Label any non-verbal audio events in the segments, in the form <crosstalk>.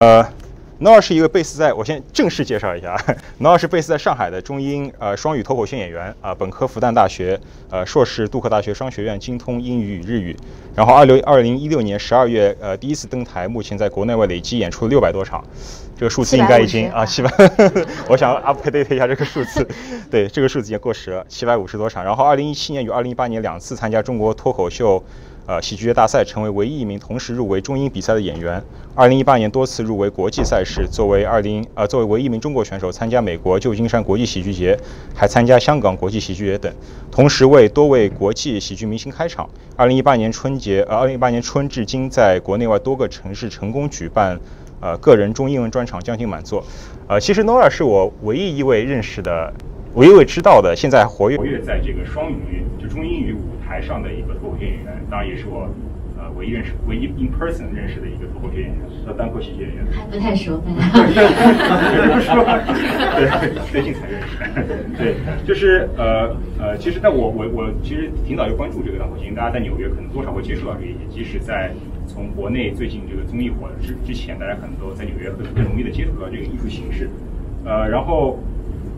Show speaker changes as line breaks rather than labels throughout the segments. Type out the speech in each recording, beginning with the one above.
呃，Nora 是一个贝斯在，我先正式介绍一下，<laughs> Nora 是贝斯在上海的中英呃双语脱口秀演员啊，本科复旦大学，呃硕士杜克大学商学院精通英语与日语，然后二六二零一六年十二月呃第一次登台，目前在国内外累计演出六百多场，这个数字应该已经啊七百，<laughs> 我想 update 一下这个数字，<laughs> 对这个数字已经过时了，七百五十多场，然后二零一七年与二零一八年两次参加中国脱口秀。呃，喜剧大赛成为唯一一名同时入围中英比赛的演员。二零一八年多次入围国际赛事，作为二零呃作为唯一一名中国选手参加美国旧金山国际喜剧节，还参加香港国际喜剧节等，同时为多位国际喜剧明星开场。二零一八年春节，呃，二零一八年春至今，在国内外多个城市成功举办呃个人中英文专场，将近满座。呃，其实 Nora 是我唯一一位认识的。我因为知道的，现在活跃活跃在这个双语就中英语舞台上的一个脱口秀演员，当然也是我呃唯一认识、唯一 in person 认识的一个脱口秀演员，叫单口喜剧演员。
还不太熟，大
家。不熟，对，最近才认识。对，就是呃呃，其实在我我我其实挺早就关注这个单口喜剧，大家在纽约可能多少会接触到这一些，即使在从国内最近这个综艺火之之前，大家可能都在纽约会更容易的接触到这个艺术形式。呃，然后。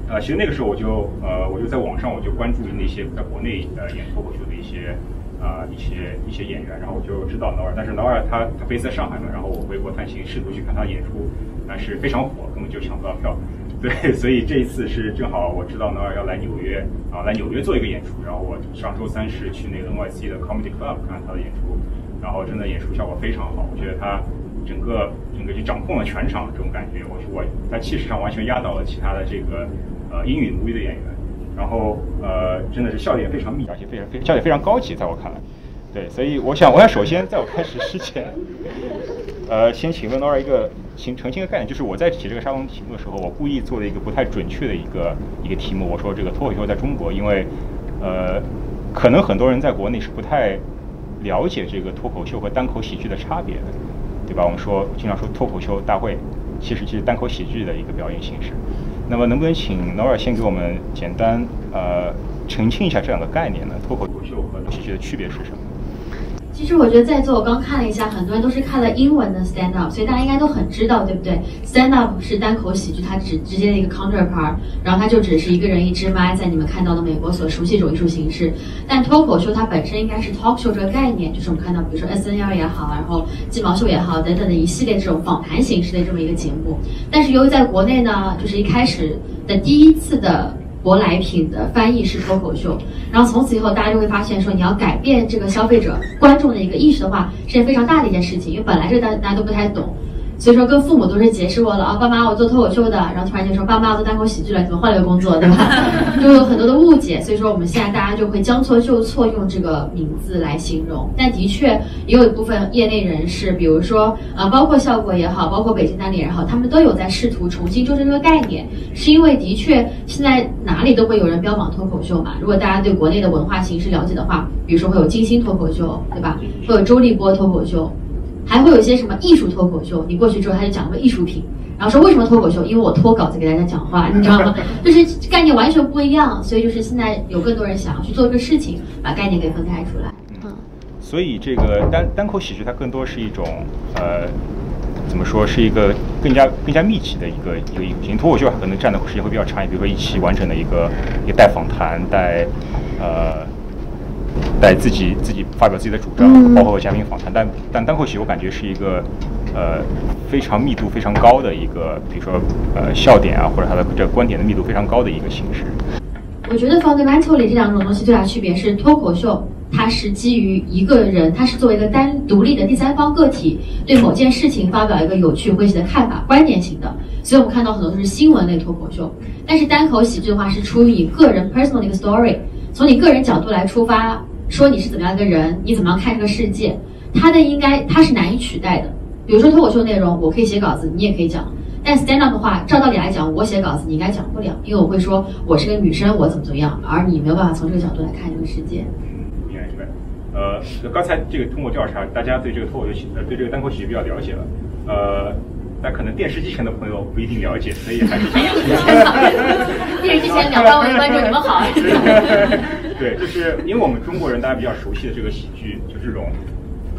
呃，其实那个时候我就呃，我就在网上我就关注那些在国内呃演脱口秀的一些啊一些一些演员，然后我就知道 n o a 但是 n o a 他他飞在上海嘛，然后我回国探亲，试图去看他演出，但是非常火，根本就抢不到票。<laughs> 对，所以这一次是正好我知道 n o a 要来纽约啊，来纽约做一个演出，然后我上周三是去那个 NYC 的 Comedy Club 看他的演出，然后真的演出效果非常好，我觉得他整个整个就掌控了全场这种感觉，我说我在气势上完全压倒了其他的这个。呃，英语母语的演员，然后呃，真的是笑点非常密，而且非常非笑点非常高级，在我看来，对，所以我想，我想首先在我开始之前，<laughs> 呃，先请问 Nora 一个请澄清的概念，就是我在写这个沙龙题目的时候，我故意做了一个不太准确的一个一个题目，我说这个脱口秀在中国，因为呃，可能很多人在国内是不太了解这个脱口秀和单口喜剧的差别的，对吧？我们说经常说脱口秀大会，其实其实单口喜剧的一个表演形式。那么，能不能请 Nora 先给我们简单呃澄清一下这两个概念呢？脱口秀和喜剧的区别是什么？
其实我觉得在座我刚看了一下，很多人都是看了英文的 stand up，所以大家应该都很知道，对不对？stand up 是单口喜剧，它只直接的一个 counterpart，然后它就只是一个人一支麦，在你们看到的美国所熟悉这种艺术形式。但脱口秀它本身应该是 talk show 这个概念，就是我们看到，比如说 S N L 也好，然后鸡毛秀也好等等的一系列这种访谈形式的这么一个节目。但是由于在国内呢，就是一开始的第一次的。舶来品的翻译式脱口秀，然后从此以后，大家就会发现说，你要改变这个消费者观众的一个意识的话，是件非常大的一件事情，因为本来这大大家都不太懂。所以说，跟父母都是解释过了啊，爸妈，我做脱口秀的，然后突然间说，爸妈我做单口喜剧了，怎么换了个工作，对吧？<laughs> 就有很多的误解。所以说，我们现在大家就会将错就错，用这个名字来形容。但的确，也有一部分业内人士，比如说啊，包括效果也好，包括北京单立也好，他们都有在试图重新纠正这个概念，是因为的确现在哪里都会有人标榜脱口秀嘛。如果大家对国内的文化形式了解的话，比如说会有金星脱口秀，对吧？会有周立波脱口秀。还会有一些什么艺术脱口秀？你过去之后，他就讲个艺术品，然后说为什么脱口秀？因为我脱稿子给大家讲话，<laughs> 你知道吗？就是概念完全不一样，所以就是现在有更多人想要去做一个事情，把概念给分开出来。
嗯，所以这个单单口喜剧它更多是一种呃，怎么说是一个更加更加密集的一个一个艺术型脱口秀可能占的时间会比较长，比如说一期完整的一个一个带访谈带呃。带自己自己发表自己的主张，包括嘉宾访谈，但但单口喜剧我感觉是一个呃非常密度非常高的一个，比如说呃笑点啊，或者他的这个观点的密度非常高的一个形式。
我觉得 fundamentally 这两种东西最大区别是，脱口秀它是基于一个人，他是作为一个单独立的第三方个体，对某件事情发表一个有趣诙谐的看法，观点型的。所以我们看到很多都是新闻类脱口秀，但是单口喜剧的话是出于你个人 personal 的一个 story，从你个人角度来出发。说你是怎么样一个人，你怎么样看这个世界，他的应该他是难以取代的。比如说脱口秀内容，我可以写稿子，你也可以讲。但 stand up 的话，照道理来讲，我写稿子，你应该讲不了，因为我会说我是个女生，我怎么怎么样，而你没有办法从这个角度来看这个世界。
明白明白。呃，刚才这个通过调查，大家对这个脱口秀呃对这个单口喜剧比较了解了。呃。但可能电视机前的朋友不一定了解，所以还是 <laughs>
电视机前两万位观众，你们好。<laughs>
对，就是因为我们中国人大家比较熟悉的这个喜剧，就这种，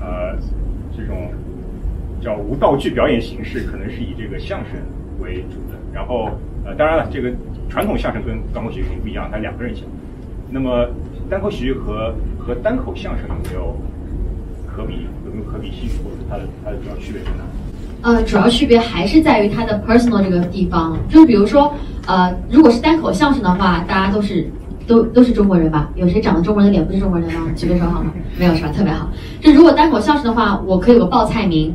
呃，这种叫无道具表演形式，可能是以这个相声为主的。然后呃，当然了，这个传统相声跟单口喜剧肯定不一样，它两个人讲。那么单口喜剧和和单口相声有没有可比有没有可比性，或者它的它的主要区别在哪？
呃，主要区别还是在于它的 personal 这个地方，就是比如说，呃，如果是单口相声的话，大家都是都都是中国人吧？有谁长得中国人的脸不是中国人吗？举个手好吗？没有是吧？特别好。就如果单口相声的话，我可以有个报菜名，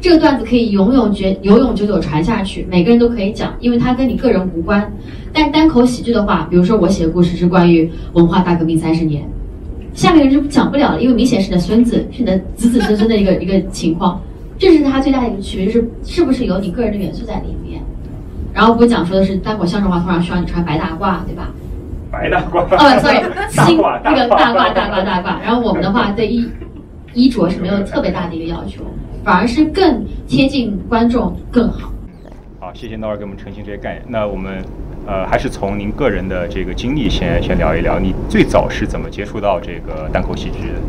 这个段子可以永永绝永永久久传下去，每个人都可以讲，因为它跟你个人无关。但单口喜剧的话，比如说我写的故事是关于文化大革命三十年，下面人就讲不了了，因为明显是你的孙子，是你的子子孙孙的一个一个情况。这是它最大的一个区别，就是是不是有你个人的元素在里面。然后不讲说的是单口相声的话，通常需要你穿白大褂，对吧？
白大褂。
哦，sorry，<laughs> 新
褂
那个大褂大褂大褂。然后我们的话对衣衣着是没有特别大的一个要求，反而是更贴近观众更好。
好，谢谢 Nora 给我们澄清这些概念。那我们呃还是从您个人的这个经历先先聊一聊，你最早是怎么接触到这个单口喜剧的？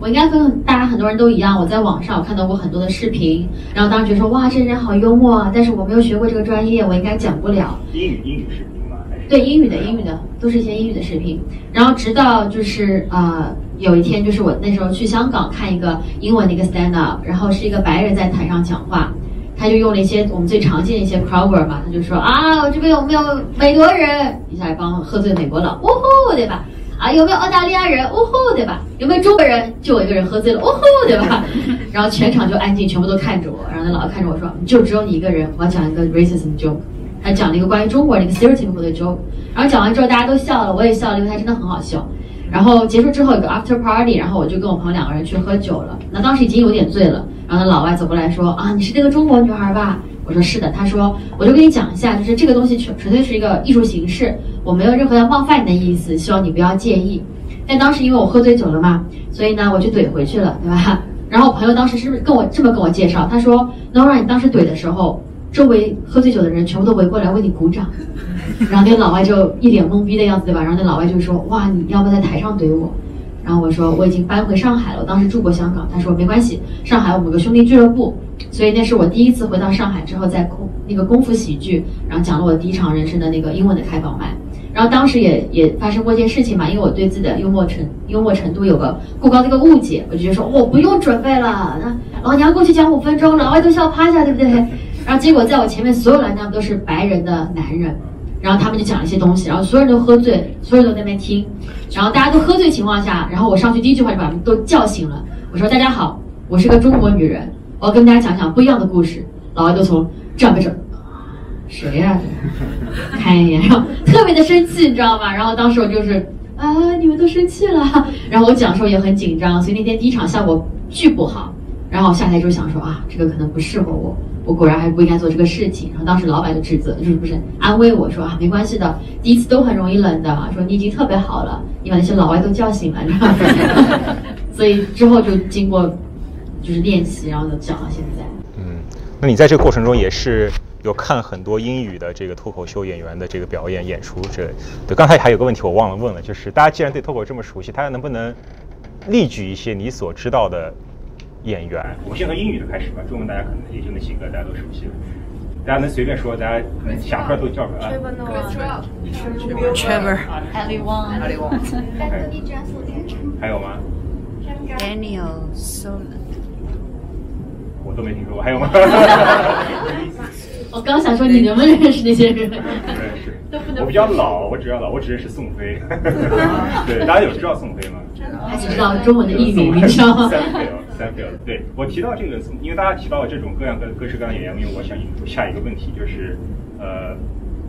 我应该跟大家很多人都一样，我在网上我看到过很多的视频，然后当时觉得说哇，这人好幽默啊！但是我没有学过这个专业，我应该讲不了。
英语英语视频吗？
对，英语的英语的，都是一些英语的视频。然后直到就是呃有一天，就是我那时候去香港看一个英文的一个 stand up，然后是一个白人在台上讲话，他就用了一些我们最常见的一些 crowd word 嘛，他就说啊，我这边有没有美国人？一下帮喝醉美国佬，呜呼，对吧？啊，有没有澳大利亚人？呜呼，对吧？有没有中国人？就我一个人喝醉了，呜呼，对吧？<laughs> 然后全场就安静，全部都看着我。然后那老师看着我说：“就只有你一个人。”我要讲一个 racism joke，他讲了一个关于中国人的一个 stereotype 的 joke。然后讲完之后，大家都笑了，我也笑了，因为他真的很好笑。然后结束之后有个 after party，然后我就跟我朋友两个人去喝酒了。那当时已经有点醉了。然后那老外走过来说：“啊，你是那个中国女孩吧？”我说是的，他说我就跟你讲一下，就是这个东西纯纯粹是一个艺术形式，我没有任何要冒犯你的意思，希望你不要介意。但当时因为我喝醉酒了嘛，所以呢我就怼回去了，对吧？<laughs> 然后我朋友当时是不是跟我这么跟我介绍？他说，Nora，你当时怼的时候，周围喝醉酒的人全部都围过来为你鼓掌，<laughs> 然后那个老外就一脸懵逼的样子，对吧？然后那老外就说，哇，你要不要在台上怼我？然后我说我已经搬回上海了，我当时住过香港。他说没关系，上海我们有个兄弟俱乐部，所以那是我第一次回到上海之后，在功那个功夫喜剧，然后讲了我第一场人生的那个英文的开放麦。然后当时也也发生过一件事情嘛，因为我对自己的幽默程幽默程度有个过高的一个误解，我就觉得说我不用准备了，那老娘过去讲五分钟，老外都笑趴下，对不对？<laughs> 然后结果在我前面所有来宾都是白人的男人。然后他们就讲了一些东西，然后所有人都喝醉，所有人都在那边听，然后大家都喝醉情况下，然后我上去第一句话就把他们都叫醒了。我说：“大家好，我是个中国女人，我要跟大家讲讲不一样的故事。”老外都从站不整，谁呀？看一眼，然后特别的生气，你知道吗？然后当时我就是啊，你们都生气了。然后我讲的时候也很紧张，所以那天第一场效果巨不好。然后我下台之后想说啊，这个可能不适合我。我果然还不应该做这个事情，然后当时老板就指责，就是不是安慰我说啊，没关系的，第一次都很容易冷的，说你已经特别好了，你把那些老外都叫醒了，你知道吗？<laughs> 所以之后就经过就是练习，然后就讲到现在。
嗯，那你在这个过程中也是有看很多英语的这个脱口秀演员的这个表演演出，这对。刚才还有个问题我忘了问了，就是大家既然对脱口这么熟悉，大家能不能例举一些你所知道的？演员，我先从英语的开始吧。中文大家可能也就那几个，大家都熟悉了。大家能随便说，大家能想出来都叫出来。
Wong，Ali Wong，
还有吗
？Daniel Solan，
我都没听说过，还有吗？<laughs>
我刚想说，你能不能认识那些人？<laughs>
不认识。我比较老，我只要老，我只认识宋飞。<laughs> 对，大家有知道宋飞吗？
还是知道中文的艺名名称
？Samfield，Samfield。对我提到这个，因为大家提到这种各样各各式各样的演员，因为我想引出下一个问题，就是呃，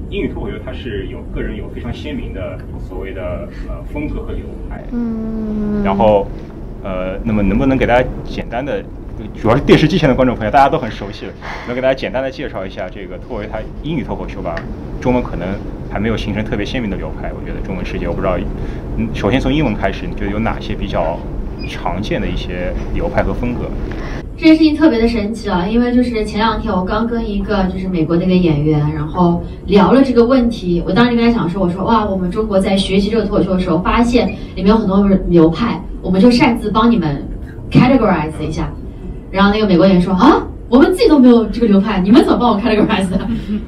英语脱口秀它是有个人有非常鲜明的所谓的呃风格和流派。嗯。然后呃，那么能不能给大家简单的？主要是电视机前的观众朋友，大家都很熟悉了。能给大家简单的介绍一下这个作为它英语脱口秀吧？中文可能还没有形成特别鲜明的流派。我觉得中文世界，我不知道。嗯，首先从英文开始，你觉得有哪些比较常见的一些流派和风格？
这件事情特别的神奇啊，因为就是前两天我刚跟一个就是美国的一个演员，然后聊了这个问题。我当时跟他讲说，我说哇，我们中国在学习这个脱口秀的时候，发现里面有很多流派，我们就擅自帮你们 categorize 一下。然后那个美国演员说啊。我们自己都没有这个流派，你们怎么帮我开了个 rise？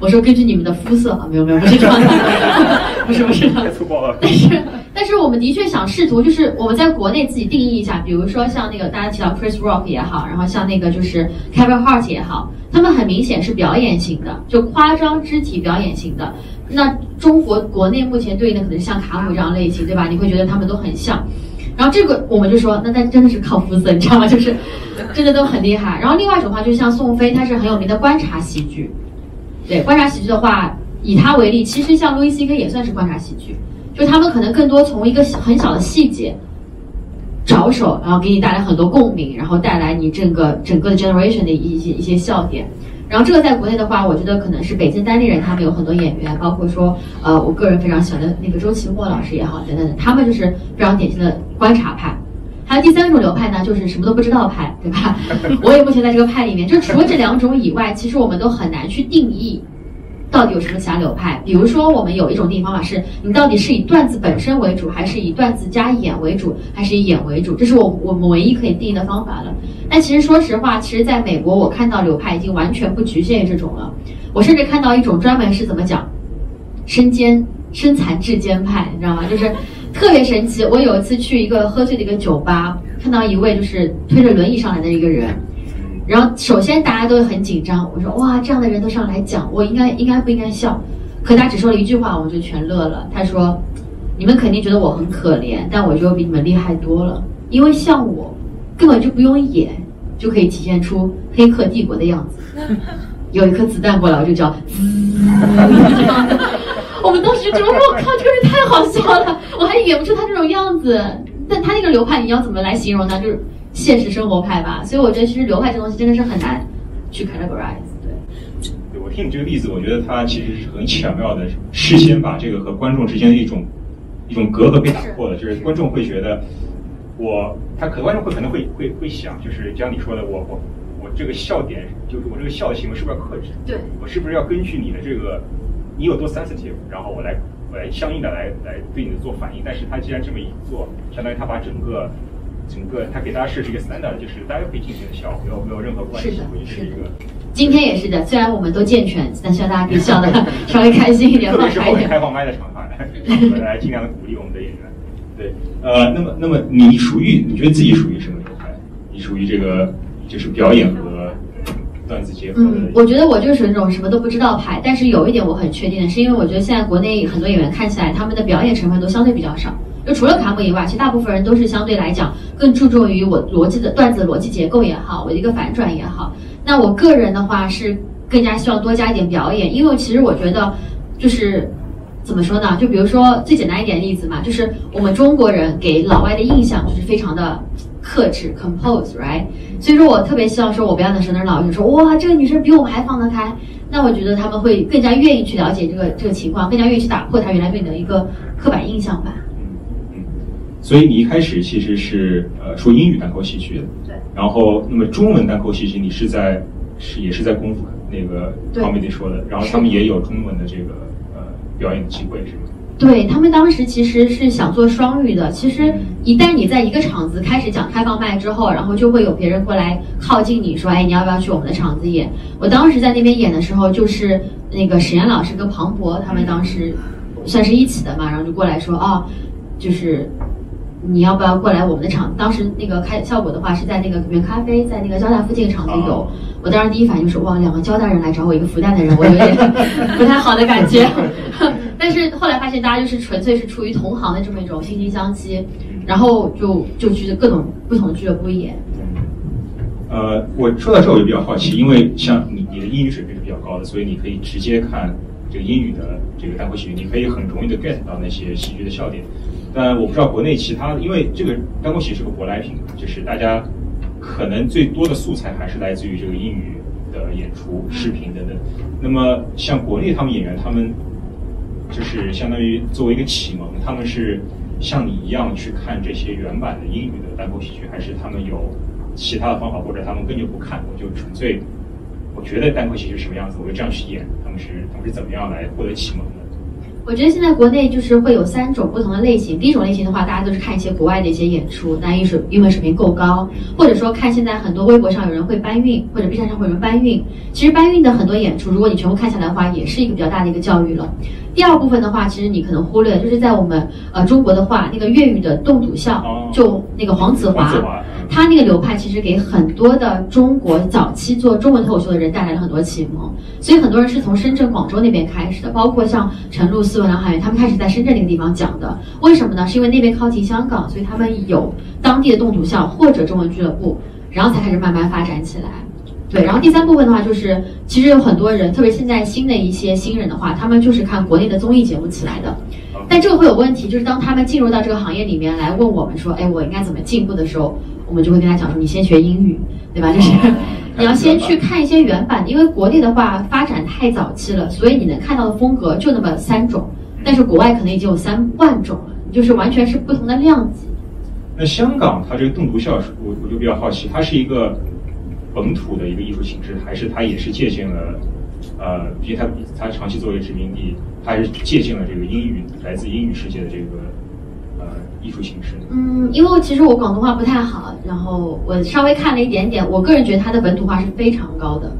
我说根据你们的肤色啊，没有没有，不是这样的，<laughs> 不是不是
太粗暴了。
但是但是我们的确想试图，就是我们在国内自己定义一下，比如说像那个大家提到 Chris Rock 也好，然后像那个就是 Kevin Hart 也好，他们很明显是表演型的，就夸张肢体表演型的。那中国国内目前对应的可能像卡姆这样类型，对吧？你会觉得他们都很像。然后这个我们就说，那那真的是靠肤色，你知道吗？就是 <laughs> 真的都很厉害。然后另外一种话，就像宋飞，他是很有名的观察喜剧。对，观察喜剧的话，以他为例，其实像路易 C K 也算是观察喜剧，就他们可能更多从一个很小的细节着手，然后给你带来很多共鸣，然后带来你整个整个的 generation 的一些一些笑点。然后这个在国内的话，我觉得可能是北京当地人他们有很多演员，包括说呃，我个人非常喜欢的那个周奇墨老师也好，等等，他们就是非常典型的观察派。还有第三种流派呢，就是什么都不知道派，对吧？<laughs> 我也目前在这个派里面，就除了这两种以外，其实我们都很难去定义。到底有什么狭流派？比如说，我们有一种定义方法是，你到底是以段子本身为主，还是以段子加演为主，还是以演为主？这是我我们唯一可以定义的方法了。但其实说实话，其实在美国，我看到流派已经完全不局限于这种了。我甚至看到一种专门是怎么讲，身兼身残志坚派，你知道吗？就是特别神奇。我有一次去一个喝醉的一个酒吧，看到一位就是推着轮椅上来的一个人。然后首先大家都很紧张，我说哇，这样的人都上来讲，我应该应该不应该笑？可他只说了一句话，我就全乐了。他说：“你们肯定觉得我很可怜，但我觉得我比你们厉害多了，因为像我，根本就不用演，就可以体现出黑客帝国的样子。有一颗子弹过来，我就叫滋。<laughs> 我们当时觉得我靠，这个人太好笑了，我还演不出他这种样子。但他那个流派，你要怎么来形容呢？就是。现实生活派吧，所以我觉得其实流派这东西真的是很难去 categorize。对，
对我听你这个例子，我觉得他其实是很巧妙的，事先把这个和观众之间的一种一种隔阂被打破了，就是观众会觉得我，他可能观众会可能会会会想，就是像你说的，我我我这个笑点，就是我这个笑的行为是不是要克制？
对，
我是不是要根据你的这个你有多 sensitive，然后我来我来相应的来来对你的做反应？但是他既然这么一做，相当于他把整个。整个他给大家设置一个 standard，就是大家可以尽情的笑，没有没有任何关系。
是的，
是一个。
今天也是的，虽然我们都健全，但希望大家可以笑的稍微开心一点，
特别是我们。开放麦的场合，<laughs> 来尽量的鼓励我们的演员。对，呃，那么那么你属于你觉得自己属于什么流派？你属于这个就是表演和段子结合的？嗯，
我觉得我就是那种什么都不知道派，但是有一点我很确定的是，因为我觉得现在国内很多演员看起来他们的表演成分都相对比较少。就除了卡姆以外，其实大部分人都是相对来讲更注重于我逻辑的段子逻辑结构也好，我的一个反转也好。那我个人的话是更加希望多加一点表演，因为其实我觉得就是怎么说呢？就比如说最简单一点例子嘛，就是我们中国人给老外的印象就是非常的克制，compose，right？所以说我特别希望说我表演的时候，那老外说哇，这个女生比我们还放得开。那我觉得他们会更加愿意去了解这个这个情况，更加愿意去打破他原来对你的一个刻板印象吧。
所以你一开始其实是呃说英语单口喜剧的，
对。
然后那么中文单口喜剧你是在是也是在功夫那个方面说的，然后他们也有中文的这个呃表演的机会是吗？
对他们当时其实是想做双语的。其实一旦你在一个场子开始讲开放麦之后，然后就会有别人过来靠近你说，哎，你要不要去我们的场子演？我当时在那边演的时候，就是那个史岩老师跟庞博他们当时算是一起的嘛，然后就过来说，哦，就是。你要不要过来我们的场？当时那个开效果的话是在那个原咖啡，在那个交大附近的场子有。我当时第一反应就是哇，两个交大人来找我一个复旦的人，我有点 <laughs> 不太好的感觉。<laughs> 但是后来发现大家就是纯粹是出于同行的这么一种惺惺相惜，然后就就去各种不同的俱乐部演。
呃，我说到这我就比较好奇，因为像你你的英语水平是比较高的，所以你可以直接看这个英语的这个单口喜剧，你可以很容易的 get 到那些喜剧的笑点。但我不知道国内其他的，因为这个单口喜剧是个舶来品，就是大家可能最多的素材还是来自于这个英语的演出、视频等等。那么像国内他们演员，他们就是相当于作为一个启蒙，他们是像你一样去看这些原版的英语的单口喜剧，还是他们有其他的方法，或者他们根本就不看，我就纯粹我觉得单口喜剧什么样子，我就这样去演。他们是他们是怎么样来获得启蒙的？
我觉得现在国内就是会有三种不同的类型。第一种类型的话，大家都是看一些国外的一些演出，那艺术英文水平够高，或者说看现在很多微博上有人会搬运，或者 B 站上会有人搬运。其实搬运的很多演出，如果你全部看下来的话，也是一个比较大的一个教育了。第二部分的话，其实你可能忽略，就是在我们呃中国的话，那个粤语的动笃笑，就那个黄子华。他那个流派其实给很多的中国早期做中文脱口秀的人带来了很多启蒙，所以很多人是从深圳、广州那边开始的，包括像陈露、思文、梁海源，他们开始在深圳那个地方讲的。为什么呢？是因为那边靠近香港，所以他们有当地的动笃笑或者中文俱乐部，然后才开始慢慢发展起来。对，然后第三部分的话，就是其实有很多人，特别现在新的一些新人的话，他们就是看国内的综艺节目起来的。但这个会有问题，就是当他们进入到这个行业里面来问我们说，哎，我应该怎么进步的时候。我们就会跟他讲说，你先学英语，对吧？就是 <laughs> 你要先去看一些原版，因为国内的话发展太早期了，所以你能看到的风格就那么三种，但是国外可能已经有三万种了，就是完全是不同的量级。
那香港它这个动读校，我我就比较好奇，它是一个本土的一个艺术形式，还是它也是借鉴了，呃，毕竟它它长期作为殖民地，它还是借鉴了这个英语来自英语世界的这个。艺术形式，
嗯，因为其实我广东话不太好，然后我稍微看了一点点，我个人觉得他的本土化是非常高的。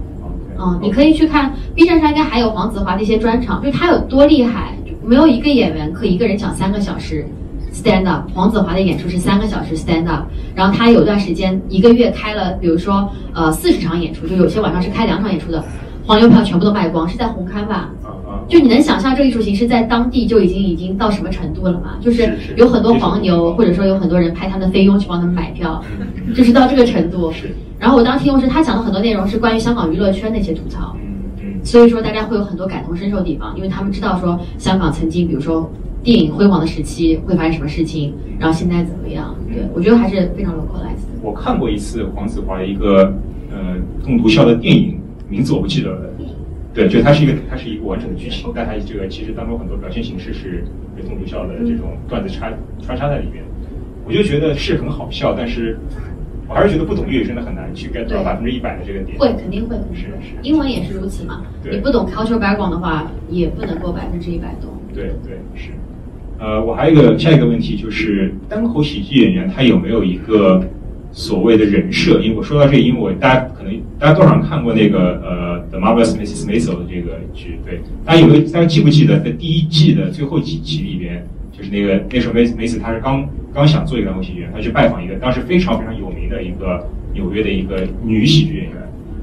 嗯，你可以去看 B 站上应该还有黄子华的一些专场，就是他有多厉害，没有一个演员可以一个人讲三个小时 stand up。黄子华的演出是三个小时 stand up，然后他有段时间一个月开了，比如说呃四十场演出，就有些晚上是开两场演出的，黄牛票全部都卖光，是在红磡吧？就你能想象这个艺术形式在当地就已经已经到什么程度了吗？就是有很多黄牛，或者说有很多人派他们的菲佣去帮他们买票，就是到这个程度。然后我当听众时，他讲的很多内容是关于香港娱乐圈的一些吐槽，所以说大家会有很多感同身受的地方，因为他们知道说香港曾经，比如说电影辉煌的时期会发生什么事情，然后现在怎么样？对我觉得还是非常 localized。
我看过一次黄子华的一个呃动读校的电影，名字我不记得了。对，就它是一个，它是一个完整的剧情，但它这个其实当中很多表现形式是有动读笑的这种段子插穿插在里面，我就觉得是很好笑，但是我还是觉得不懂粤语真的很难去 get 到百分之一百的这个点。
会，肯定会，是是。英文也是如此嘛？你不懂 cultural background 的话，也不能够百分之一百懂。
对对是。呃，我还有一个下一个问题就是，单口喜剧演员他有没有一个？所谓的人设，因为我说到这个，因为我大家可能大家多少看过那个呃《The Marvelous Mrs. Maisel》的这个剧，对，大家有没有大家记不记得在第一季的最后几集里边，就是那个那时候梅梅斯她是刚刚想做一个单口喜剧演员，她去拜访一个当时非常非常有名的一个纽约的一个女喜剧演员，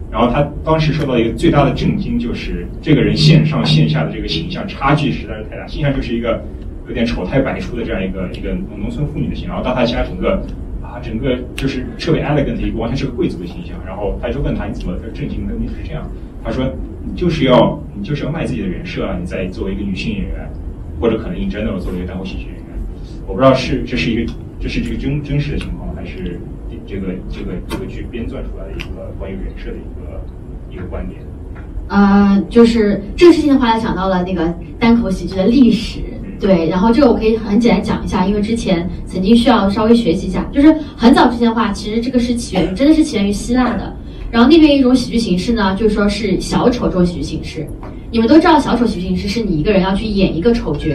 然后她当时受到一个最大的震惊就是这个人线上线下的这个形象差距实在是太大，形象就是一个有点丑态百出的这样一个一个农村妇女的形象，然后到她家整个。整个就是特别 elegant 一个，完全是个贵族的形象。然后他就问他：“你怎么震惊的？你是这样？”他说：“你就是要你就是要卖自己的人设啊！你在作为一个女性演员，或者可能 in general 作为一个单口喜剧演员，我不知道是这是一个这是这个真真实的情况，还是这个这个这个剧编撰出来的一个关于人设的一个一个观点。”
呃，就是这个事情的话，想到了那个单口喜剧的历史。对，然后这个我可以很简单讲一下，因为之前曾经需要稍微学习一下，就是很早之前的话，其实这个是起源于，真的是起源于希腊的。然后那边一种喜剧形式呢，就是说是小丑这种喜剧形式。你们都知道，小丑喜剧形式是你一个人要去演一个丑角，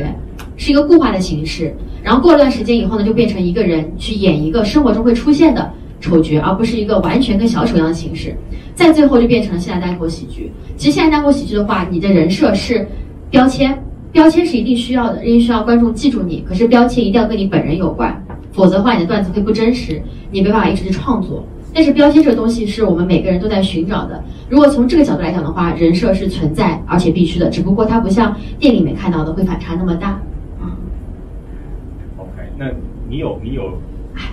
是一个固化的形式。然后过了段时间以后呢，就变成一个人去演一个生活中会出现的丑角，而不是一个完全跟小丑一样的形式。再最后就变成了现代单口喜剧。其实现代单口喜剧的话，你的人设是标签。标签是一定需要的，因为需要观众记住你。可是标签一定要跟你本人有关，否则的话你的段子会不真实，你没办法一直去创作。但是标签这个东西是我们每个人都在寻找的。如果从这个角度来讲的话，人设是存在而且必须的，只不过它不像电影里面看到的会反差那么大。
嗯。OK，那你有你有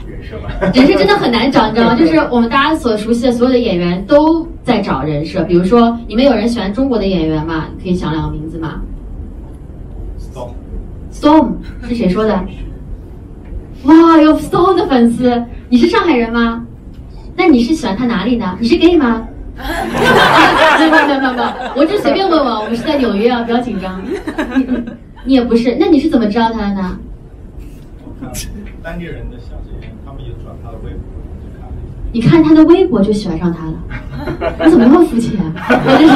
人设吗？
人设真的很难找，你知道吗？<laughs> 就是我们大家所熟悉的所有的演员都在找人设。比如说，你们有人喜欢中国的演员吗？可以想两个名字吗？Storm 是谁说的？哇，有 Storm 的粉丝，你是上海人吗？那你是喜欢他哪里呢？你是 gay 吗？<laughs> 没有没有没有没有，我就随便问问，我们是在纽约啊，不要紧张。你也不是，那你是怎么知道他的
呢？当地人的小姐姐，他们也转他的微博，就看
你看他的微博就喜欢上他了？你怎么那么肤浅？我真是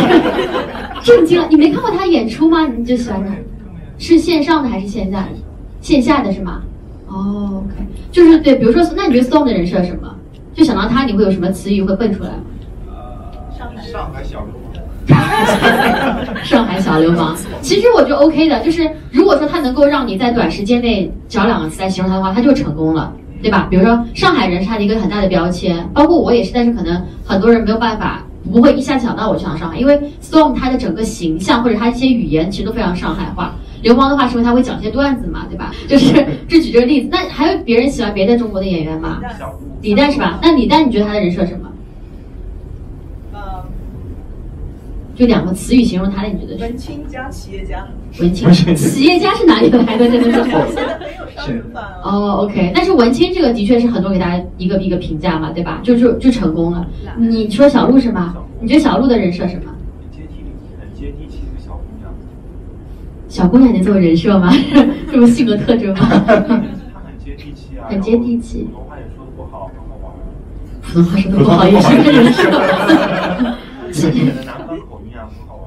<laughs> 震惊了！你没看过他演出吗？你就喜欢他？是线上的还是线下的？线下的是吗？哦，OK，就是对，比如说，那你觉得 Storm 的人设是什么？就想到他，你会有什么词语会蹦出来吗？
上海上海小流氓。<laughs>
上海小流氓，其实我觉得 OK 的，就是如果说他能够让你在短时间内找两个词来形容他的话，他就成功了，对吧？比如说上海人是他的一个很大的标签，包括我也是，但是可能很多人没有办法，不会一下想到我去想上海，因为 Storm 他的整个形象或者他一些语言其实都非常上海话。流氓的话是因为他会讲一些段子嘛，对吧？就是 <laughs> 这举这个例子。那还有别人喜欢别的中国的演员吗？李诞是吧？那李诞你觉得他的人设什么？就两个词语形容他的，你觉得是？
文青加企业家。
文青，企业家是哪里来的？真的是。
现在很有商人范啊。<laughs> 哦
，OK，但是文青这个的确是很多给大家一个一个评价嘛，对吧？就就就成功了。你说小鹿是吗？你觉得小鹿的人设什么？
接地气，很接地气的小姑娘。
小姑娘能做人设吗？<laughs> 这种性格特征吗？
她 <laughs> 很接地气啊。
很接地气。
普通话也说的不好，很好玩。
普通话说的不好也是个人设。
南方口音啊，很好玩。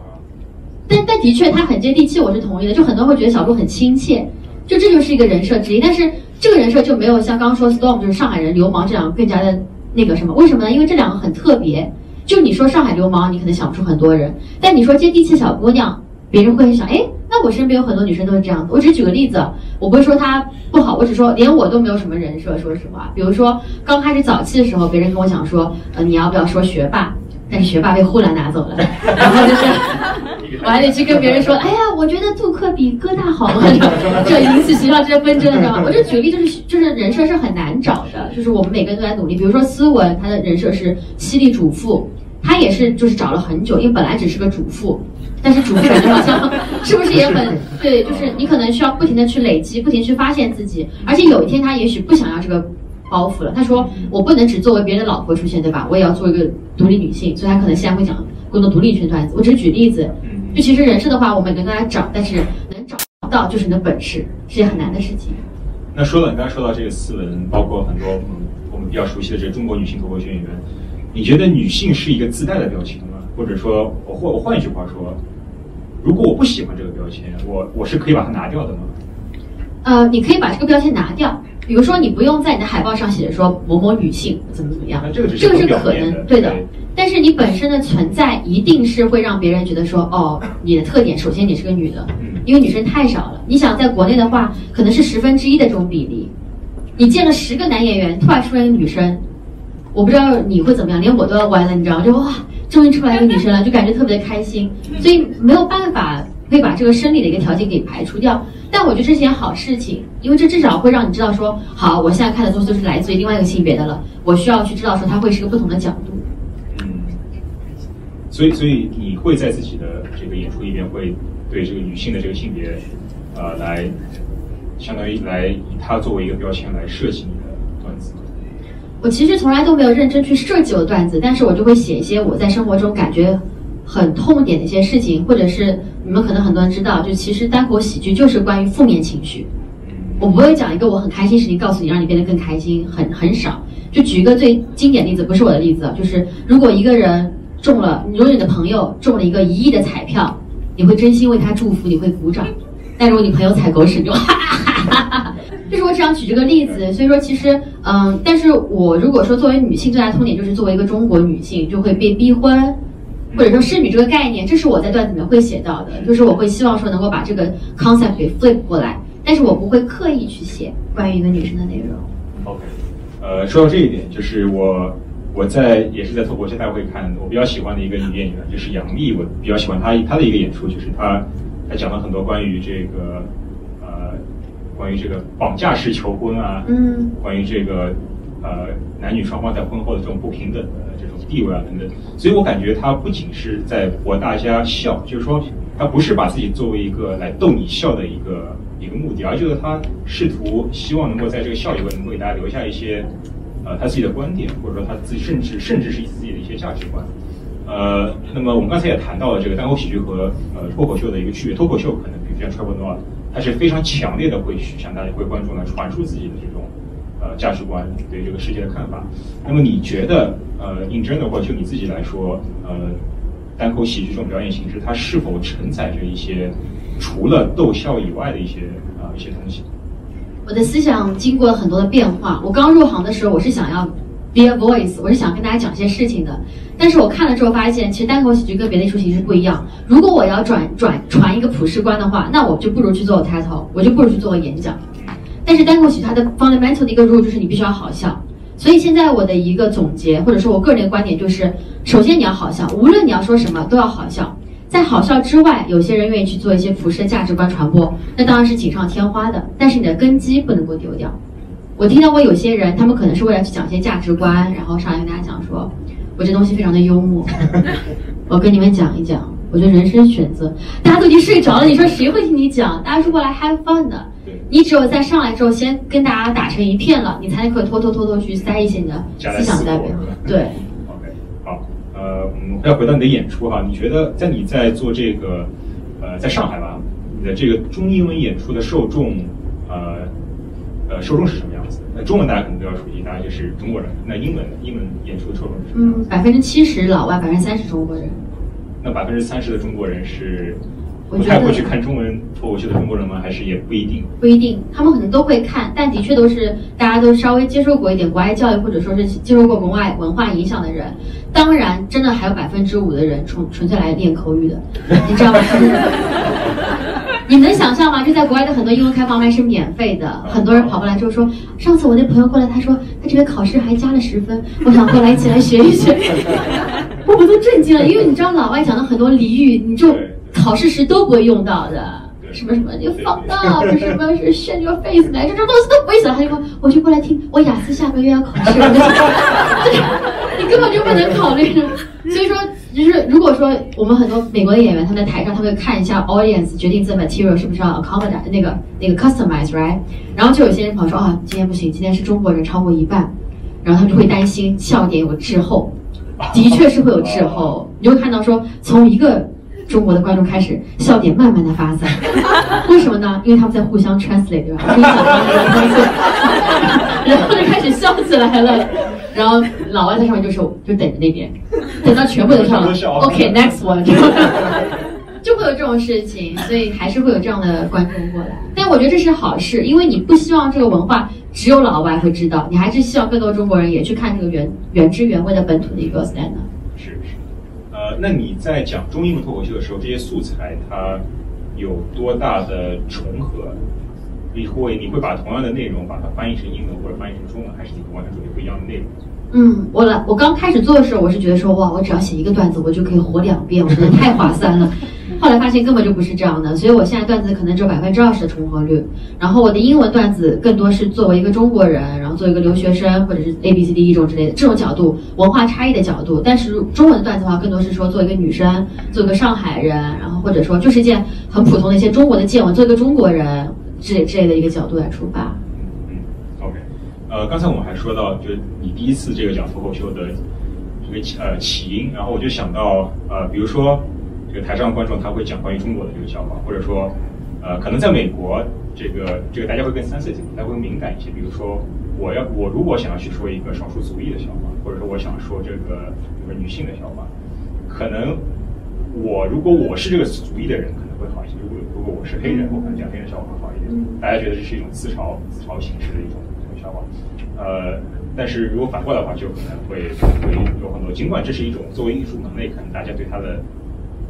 但 <laughs> 但的确，他很接地气，我是同意的。就很多人会觉得小鹿很亲切，就这就是一个人设之一。但是这个人设就没有像刚刚说 Storm 就是上海人流氓这样更加的那个什么？为什么呢？因为这两个很特别。就你说上海流氓，你可能想不出很多人；但你说接地气小姑娘，别人会想，哎，那我身边有很多女生都是这样的。我只举个例子，我不会说她不好，我只说连我都没有什么人设。说实话，比如说刚开始早期的时候，别人跟我讲说，呃，你要不要说学霸？但是学霸被呼兰拿走了，然后就是我还得去跟别人说，哎呀，我觉得杜克比哥大好嘛，<laughs> 这引起学校这些纷争，知道吗？我就举例，就是就是人设是很难找的，就是我们每个人都在努力。比如说思文，他的人设是犀利主妇，他也是就是找了很久，因为本来只是个主妇，但是主妇感觉好像 <laughs> 是不是也很对？就是你可能需要不停的去累积，不停去发现自己，而且有一天他也许不想要这个。包袱了。他说：“我不能只作为别人的老婆出现，对吧？我也要做一个独立女性。”所以他可能现在会讲更多独立圈段子。我只是举例子，就其实人设的话，我们跟大家找，但是能找到就是你的本事，是件很难的事情。
那说到，你刚才说到这个斯文，包括很多我们比较熟悉的这中国女性脱口秀演员，你觉得女性是一个自带的标签吗？或者说，我换我换一句话说，如果我不喜欢这个标签，我我是可以把它拿掉的吗？
呃，你可以把这个标签拿掉。比如说，你不用在你的海报上写着说某某女性怎么怎么样，
这个
是可能对的。但是你本身的存在一定是会让别人觉得说，哦，你的特点，首先你是个女的，因为女生太少了。你想在国内的话，可能是十分之一的这种比例。你见了十个男演员，突然出来一个女生，我不知道你会怎么样，连我都要歪了，你知道吗？就哇，终于出来一个女生了，就感觉特别的开心。所以没有办法会把这个生理的一个条件给排除掉。但我觉得这是件好事情，因为这至少会让你知道说，好，我现在看的东西都是来自于另外一个性别的了，我需要去知道说它会是个不同的角度。
嗯，所以，所以你会在自己的这个演出里面会对这个女性的这个性别，呃，来相当于来以它作为一个标签来设计你。
我其实从来都没有认真去设计我的段子，但是我就会写一些我在生活中感觉。很痛点的一些事情，或者是你们可能很多人知道，就其实单口喜剧就是关于负面情绪。我不会讲一个我很开心事情告诉你，让你变得更开心，很很少。就举一个最经典例子，不是我的例子，就是如果一个人中了，如果你的朋友中了一个一亿的彩票，你会真心为他祝福，你会鼓掌。但如果你朋友踩狗屎，就哈哈哈哈。就是我只想举这个例子，所以说其实，嗯，但是我如果说作为女性最大痛点就是作为一个中国女性就会被逼婚。或者说侍女这个概念，这是我在段子里面会写到的，就是我会希望说能够把这个 concept 给 flip 过来，但是我不会刻意去写关于一个女生的内容。
OK，呃，说到这一点，就是我我在也是在脱口秀大会看，我比较喜欢的一个女演员就是杨幂，我比较喜欢她她的一个演出，就是她她讲了很多关于这个呃关于这个绑架式求婚啊，嗯，关于这个呃男女双方在婚后的这种不平等的这种。地位啊等等，所以我感觉他不仅是在博大家笑，就是说他不是把自己作为一个来逗你笑的一个一个目的，而就是他试图希望能够在这个笑里边能够给大家留下一些呃他自己的观点，或者说他自己甚至甚至是自己的一些价值观。呃，那么我们刚才也谈到了这个单口喜剧和呃脱口秀的一个区别，脱口秀可能比如像 Trevor Noah，他是非常强烈的会去向大家会观众来传输自己的这种。呃，价值观对这个世界的看法。那么你觉得，呃，in general 或就你自己来说，呃，单口喜剧这种表演形式，它是否承载着一些除了逗笑以外的一些啊一些东西？
我的思想经过了很多的变化。我刚入行的时候，我是想要 be a voice，我是想跟大家讲些事情的。但是我看了之后发现，其实单口喜剧跟别的艺术形式不一样。如果我要转转传一个普世观的话，那我就不如去做 title，我就不如去做个演讲。但是单口喜剧它的 fundamental 的一个 rule 就是你必须要好笑。所以现在我的一个总结，或者说我个人的观点就是，首先你要好笑，无论你要说什么都要好笑。在好笑之外，有些人愿意去做一些普世的价值观传播，那当然是锦上添花的。但是你的根基不能够丢掉。我听到过有些人，他们可能是为了去讲一些价值观，然后上来跟大家讲说，我这东西非常的幽默，我跟你们讲一讲，我觉得人生选择，大家都已经睡着了，你说谁会听你讲？大家是过来 have fun 的。你只有在上来之后，先跟大家打成一片了，你才能可以偷偷偷偷去塞一些你的思想在里面。对。
OK，好，呃，我们要回到你的演出哈，你觉得在你在做这个，呃，在上海吧，你的这个中英文演出的受众，呃，呃，受众是什么样子？那中文大家可能都要熟悉，大家就是中国人。那英文，英文演出的受众是什么？
嗯，百分之七十老外，百分之三十中国人。
那百分之三十的中国人是？不太会去看中文脱口秀的中国人吗？还是也不一定？
不一定，他们可能都会看，但的确都是大家都稍微接受过一点国外教育，或者说是接受过国外文化影响的人。当然，真的还有百分之五的人纯纯粹来练口语的，你知道吗？<laughs> 你能想象吗？就在国外的很多英文开放麦是免费的，很多人跑过来之后说，上次我那朋友过来，他说他这边考试还加了十分，我想过来一起来学一学。<laughs> 我们都震惊了，因为你知道老外讲的很多俚语，你就。考试时都不会用到的，什么什么就放大，什么是 s h o your face 来，这这东西都不会讲。他就说，我就过来听，我雅思下个月要考试，<laughs> <laughs> 你根本就不能考虑。所以说，就是如果说我们很多美国的演员，他们在台上，他会看一下 audience，决定这 material 是不是要 accommodate 那个那个 customize，right？然后就有些人跑说啊，今天不行，今天是中国人超过一半，然后他们就会担心笑点有滞后，的确是会有滞后。你会看到说，从一个中国的观众开始笑点慢慢的发散，<laughs> 为什么呢？因为他们在互相 translate，对吧？<laughs> 然后就开始笑起来了。然后老外在上面就是，就等着那边，<laughs> 等到全部都笑了，OK，next one，<laughs> 就会有这种事情，所以还是会有这样的观众过来。但我觉得这是好事，因为你不希望这个文化只有老外会知道，你还是希望更多中国人也去看这个原原汁原味的本土的一个 stand up。是是，呃。
那你在讲中英文脱口秀的时候，这些素材它有多大的重合？你会你会把同样的内容把它翻译成英文或者翻译成中文，还是你会完全准备不一样的内容？
嗯，我来，我刚开始做的时候，我是觉得说，哇，我只要写一个段子，我就可以火两遍，我觉得太划算了。<laughs> 后来发现根本就不是这样的，所以我现在段子可能只有百分之二十的重合率。然后我的英文段子更多是作为一个中国人，然后作为一个留学生或者是 A B C D 一种之类的这种角度，文化差异的角度。但是中文的段子的话，更多是说做一个女生，做一个上海人，然后或者说就是一件很普通的一些中国的见闻，做一个中国人之类之类的一个角度来出发。
呃，刚才我们还说到，就是你第一次这个讲脱口秀的这个呃起因，然后我就想到呃，比如说。这个台上的观众他会讲关于中国的这个笑话，或者说，呃，可能在美国，这个这个大家会更 sensitive，大家会敏感一些。比如说，我要我如果想要去说一个少数族裔的笑话，或者说我想说这个比如说女性的笑话，可能我如果我是这个族裔的人可能会好一些。如果如果我是黑人，我可能讲黑人笑话会好一点。大家觉得这是一种自嘲自嘲形式的一种这种笑话。呃，但是如果反过来的话，就可能会会有很多。尽管这是一种作为艺术门类，可能大家对它的。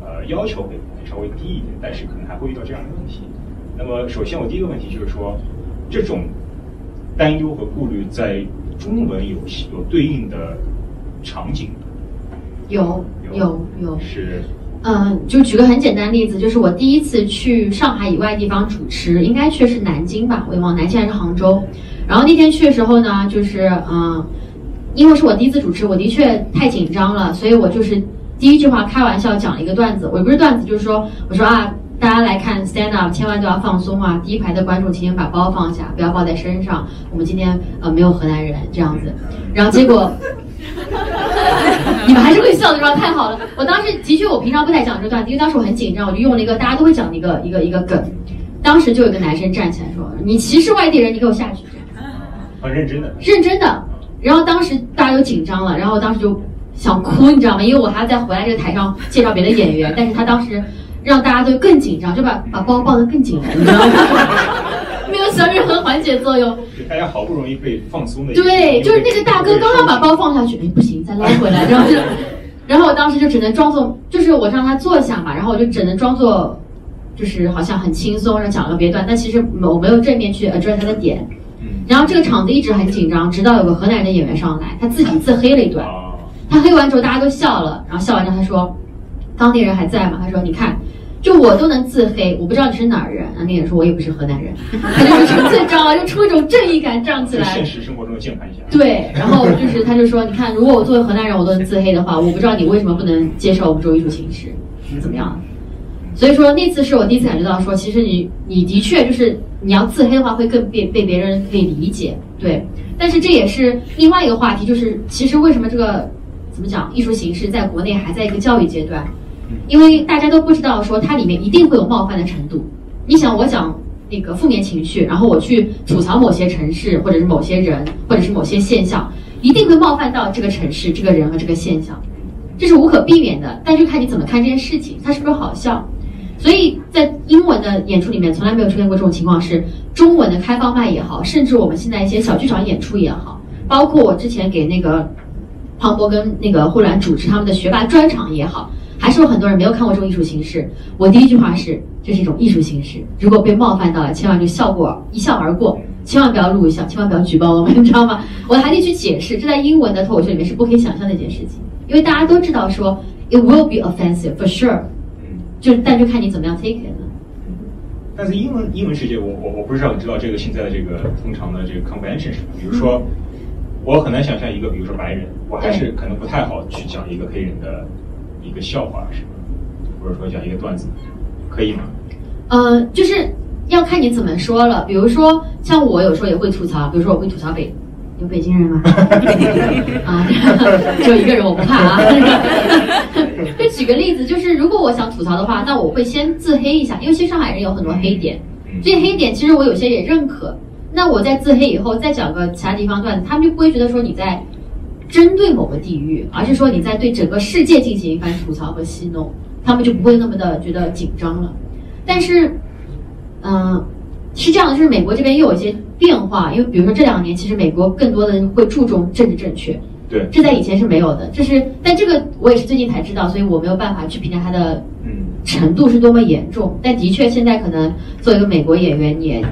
呃，要求会稍微低一点，但是可能还会遇到这样的问题。那么，首先我第一个问题就是说，这种担忧和顾虑在中文有有对应的场景
有有有
是。
嗯，就举个很简单例子，就是我第一次去上海以外地方主持，应该去是南京吧，我也忘南京还是杭州。然后那天去的时候呢，就是嗯，因为是我第一次主持，我的确太紧张了，所以我就是。第一句话开玩笑讲了一个段子，我也不是段子，就是说，我说啊，大家来看 stand up，千万都要放松啊！第一排的观众，请把包放下，不要抱在身上。我们今天呃没有河南人这样子，然后结果 <laughs> 你们还是会笑的是吧？太好了！我当时的确，我平常不太讲这段子，因为当时我很紧张，我就用了一个大家都会讲的一个一个一个梗。当时就有个男生站起来说：“你歧视外地人，你给我下去！”
很认真的，
认真的。然后当时大家都紧张了，然后当时就。想哭，你知道吗？因为我还要再回来这个台上介绍别的演员，但是他当时让大家都更紧张，就把把包抱得更紧了，你知道吗？<laughs> 没有起到任何缓解作用。
大家好不容易被放松的。
对，就是那个大哥刚刚把包放下去，哎，不行，再捞回来，然后就，然后我当时就只能装作，就是我让他坐下嘛，然后我就只能装作，就是好像很轻松，然后讲了别段，但其实我没有正面去 address 他的点。然后这个场子一直很紧张，直到有个河南人的演员上来，他自己自黑了一段。他黑完之后，大家都笑了。然后笑完之后，他说：“当地人还在吗？”他说：“你看，就我都能自黑，我不知道你是哪儿人。”那个人说：“我也不是河南人。<laughs> ”他就自知道就出一种正义感涨起来。
现实生活中的键盘侠。
对，然后就是他就说：“你看，如果我作为河南人，我都能自黑的话，我不知道你为什么不能接受我们这种艺术形式，怎么样？”所以说那次是我第一次感觉到说，其实你你的确就是你要自黑的话，会更被被别人可以理解。对，但是这也是另外一个话题，就是其实为什么这个。怎么讲？艺术形式在国内还在一个教育阶段，因为大家都不知道说它里面一定会有冒犯的程度。你想，我讲那个负面情绪，然后我去吐槽某些城市，或者是某些人，或者是某些现象，一定会冒犯到这个城市、这个人和这个现象，这是无可避免的。但就看你怎么看这件事情，它是不是好笑。所以在英文的演出里面，从来没有出现过这种情况，是中文的开放麦也好，甚至我们现在一些小剧场演出也好，包括我之前给那个。庞博跟那个霍兰主持他们的学霸专场也好，还是有很多人没有看过这种艺术形式。我第一句话是，这是一种艺术形式，如果被冒犯到了，千万就笑过一笑而过，千万不要录一下，千万不要举报我们，你知道吗？我还得去解释，这在英文的脱口秀里面是不可以想象的一件事情，因为大家都知道说，it will be offensive for sure，就但就看你怎么样 take it 了。
但是英文英文世界，我我我不知道你知道这个现在的这个通常的这个 convention 是什么，比如说。我很难想象一个，比如说白人，我还是可能不太好去讲一个黑人的一个笑话，是吗？或者说讲一个段子，可以吗？
呃，就是要看你怎么说了。比如说，像我有时候也会吐槽，比如说我会吐槽北，有北京人吗？<laughs> 啊，<laughs> 只有一个人，我不怕啊。<laughs> 就举个例子，就是如果我想吐槽的话，那我会先自黑一下，因为其实上海人有很多黑点，这些黑点其实我有些也认可。那我在自黑以后再讲个其他地方段子，他们就不会觉得说你在针对某个地域，而是说你在对整个世界进行一番吐槽和戏弄，他们就不会那么的觉得紧张了。但是，嗯，是这样的，就是美国这边又有一些变化，因为比如说这两年，其实美国更多的会注重政治正确，
对，
这在以前是没有的。这是，但这个我也是最近才知道，所以我没有办法去评价它的程度是多么严重。但的确，现在可能作为一个美国演员，你也。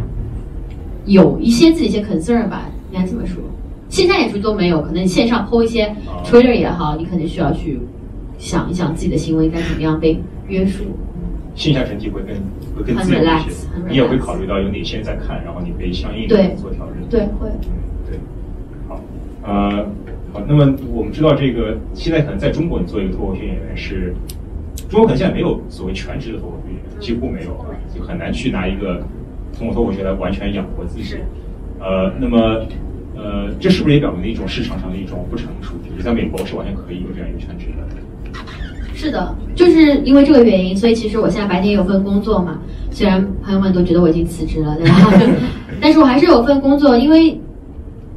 有一些自己一些 concern 吧，应该这么说？线下演出都没有，可能线上 PO 一些 Twitter 也好，你可能需要去想一想自己的行为该怎么样被约束。
线下整体会更会更自由一些，你也会考虑到有哪些人在看，然后你可以相应的做调整。
对，会。
对，好，呃，好，那么我们知道这个现在可能在中国，你做一个脱口秀演员是，中国可能现在没有所谓全职的脱口秀演员，几乎没有，就很难去拿一个。通过脱口秀来完全养活自己，呃，那么，呃，这是不是也表明了一种市场上的一种不成熟？就是在美国是完全可以有这样一个全职的。
是的，就是因为这个原因，所以其实我现在白天有份工作嘛。虽然朋友们都觉得我已经辞职了，对吧？<laughs> 但是我还是有份工作，因为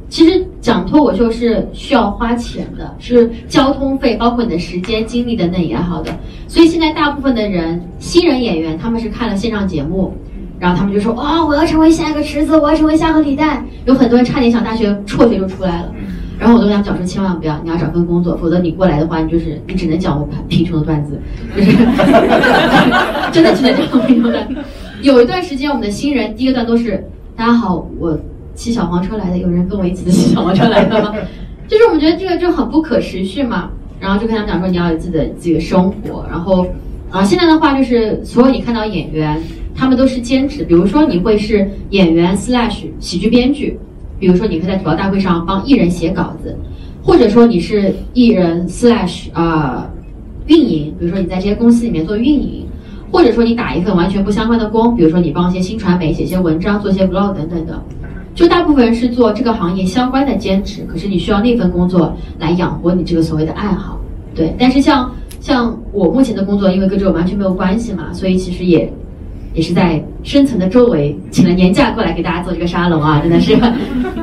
其实讲脱口秀是需要花钱的，是交通费，包括你的时间、精力等等也好的。所以现在大部分的人，新人演员他们是看了线上节目。然后他们就说：“哇，我要成为下一个池子，我要成为下个李诞。”有很多人差点想大学辍学就出来了。然后我都跟他们讲说：“千万不要，你要找份工作，否则你过来的话，你就是你只能讲我贫穷的段子，就是 <laughs> 真的只能讲贫穷的。”有一段时间，我们的新人第一个段都是：“大家好，我骑小黄车来的，有人跟我一起骑小黄车来的吗？”就是我们觉得这个就很不可持续嘛。然后就跟他们讲说：“你要有自己的自己的生活。”然后啊，现在的话就是所有你看到演员。他们都是兼职，比如说你会是演员 slash 喜剧编剧，比如说你可以在吐槽大会上帮艺人写稿子，或者说你是艺人 slash 啊运营，比如说你在这些公司里面做运营，或者说你打一份完全不相关的工，比如说你帮一些新传媒写些文章，做些 vlog 等等的，就大部分人是做这个行业相关的兼职，可是你需要那份工作来养活你这个所谓的爱好，对。但是像像我目前的工作，因为跟这个完全没有关系嘛，所以其实也。也是在深层的周围请了年假过来给大家做这个沙龙啊，<laughs> 真的是，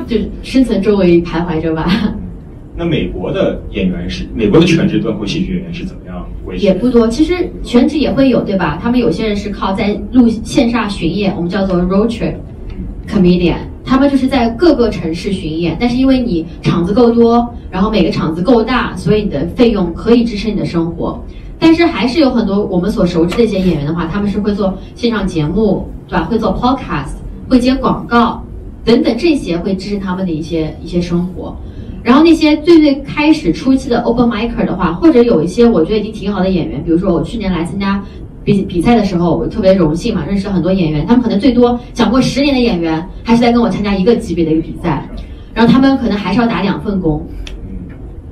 就深层周围徘徊着吧。
那美国的演员是美国的全职单口喜剧演员是怎么样维持？
也不多，其实全职也会有，对吧？他们有些人是靠在路线上巡演，我们叫做 road trip comedian，他们就是在各个城市巡演，但是因为你场子够多，然后每个场子够大，所以你的费用可以支撑你的生活。但是还是有很多我们所熟知的一些演员的话，他们是会做线上节目，对吧？会做 podcast，会接广告等等这些会支持他们的一些一些生活。然后那些最最开始初期的 open micer 的话，或者有一些我觉得已经挺好的演员，比如说我去年来参加比比赛的时候，我特别荣幸嘛，认识很多演员，他们可能最多讲过十年的演员，还是在跟我参加一个级别的一个比赛，然后他们可能还是要打两份工，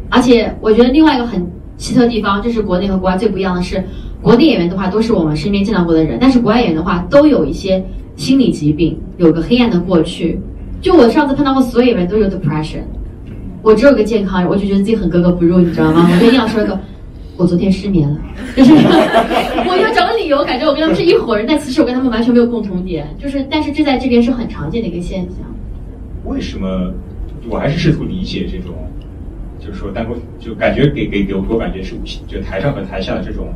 而且我觉得另外一个很奇特地方，这是国内和国外最不一样的是，国内演员的话都是我们身边见到过的人，但是国外演员的话都有一些心理疾病，有个黑暗的过去。就我上次碰到过所有演员都有 depression。我只有个健康，我就觉得自己很格格不入，你知道吗？我就硬要说一个，我昨天失眠了，<laughs> 就是我要找个理由，感觉我跟他们是一伙人，但其实我跟他们完全没有共同点，就是但是这在这边是很常见的一个现象。
为什么？我还是试图理解这种，就是说，但我就感觉给给给我感觉是，就台上和台下的这种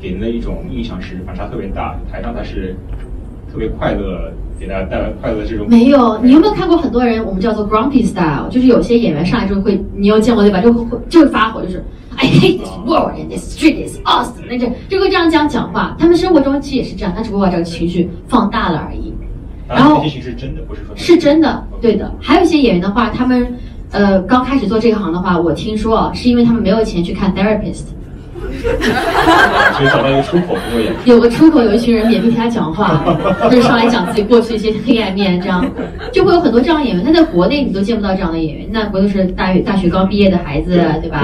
给人的一种印象是反差特别大。台上他是特别快乐。给大家带来快乐的这种
没有，你有没有看过很多人？我们叫做 grumpy style，就是有些演员上来之后会，你有见过对吧？就会就会发火，就是 I hate this world and this street is awesome，那这就会这样讲讲话。他们生活中其实也是这样，他只不过把这个情绪放大了而已。
然后这些是真的，不是说
是真的，对的。还有一些演员的话，他们呃刚开始做这个行的话，我听说啊，是因为他们没有钱去看 therapist。<laughs>
所以找到一个出口，
有个出口，有一群人免费听他讲话，<laughs> 就是上来讲自己过去一些黑暗面，这样就会有很多这样的演员。他在国内你都见不到这样的演员，那不都是大学大学刚毕业的孩子，对吧？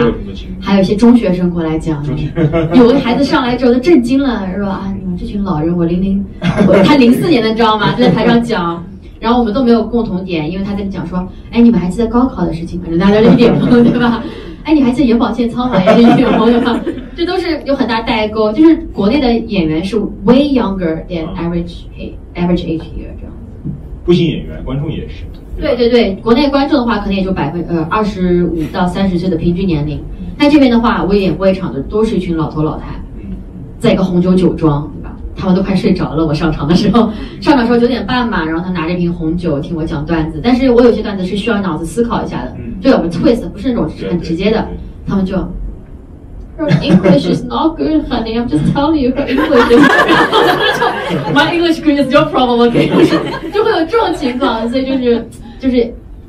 还有一些中学生过来讲，<laughs> 有个孩子上来之后都震惊了，是吧？啊，你们这群老人，我零零，他零四年的，你知道吗？就在台上讲，然后我们都没有共同点，因为他跟你讲说，哎，你们还记得高考的事情吗？大家就脸红，对吧？<laughs> 哎，你还记得眼保健操吗？也是脸红，对吧？这都是有很大代沟，就是国内的演员是 way younger than average average age here 这样。
不仅演员，观众也是。
对对对，国内观众的话，可能也就百分呃二十五到三十岁的平均年龄。那这边的话，我演过一场的都是一群老头老太，在一个红酒酒庄？他们都快睡着了。我上场的时候，<laughs> 上场时候九点半嘛，然后他拿着一瓶红酒听我讲段子。但是我有些段子是需要脑子思考一下的，就我们 twist，不是那种很直接的，他们就。English is not good, honey. I'm just telling you, her English is. <laughs> My English is your problem, OK? <laughs> 就会有这种情况，所以就是就是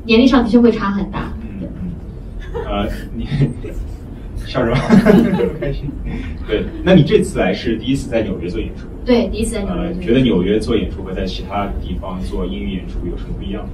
年龄上的确会差很大。
呃，你笑什么？开心。对，那你这次来是第一次在纽约做演出？
对，第一次在纽约。
觉得纽约做演出和在其他地方做英语演出有什么不一样？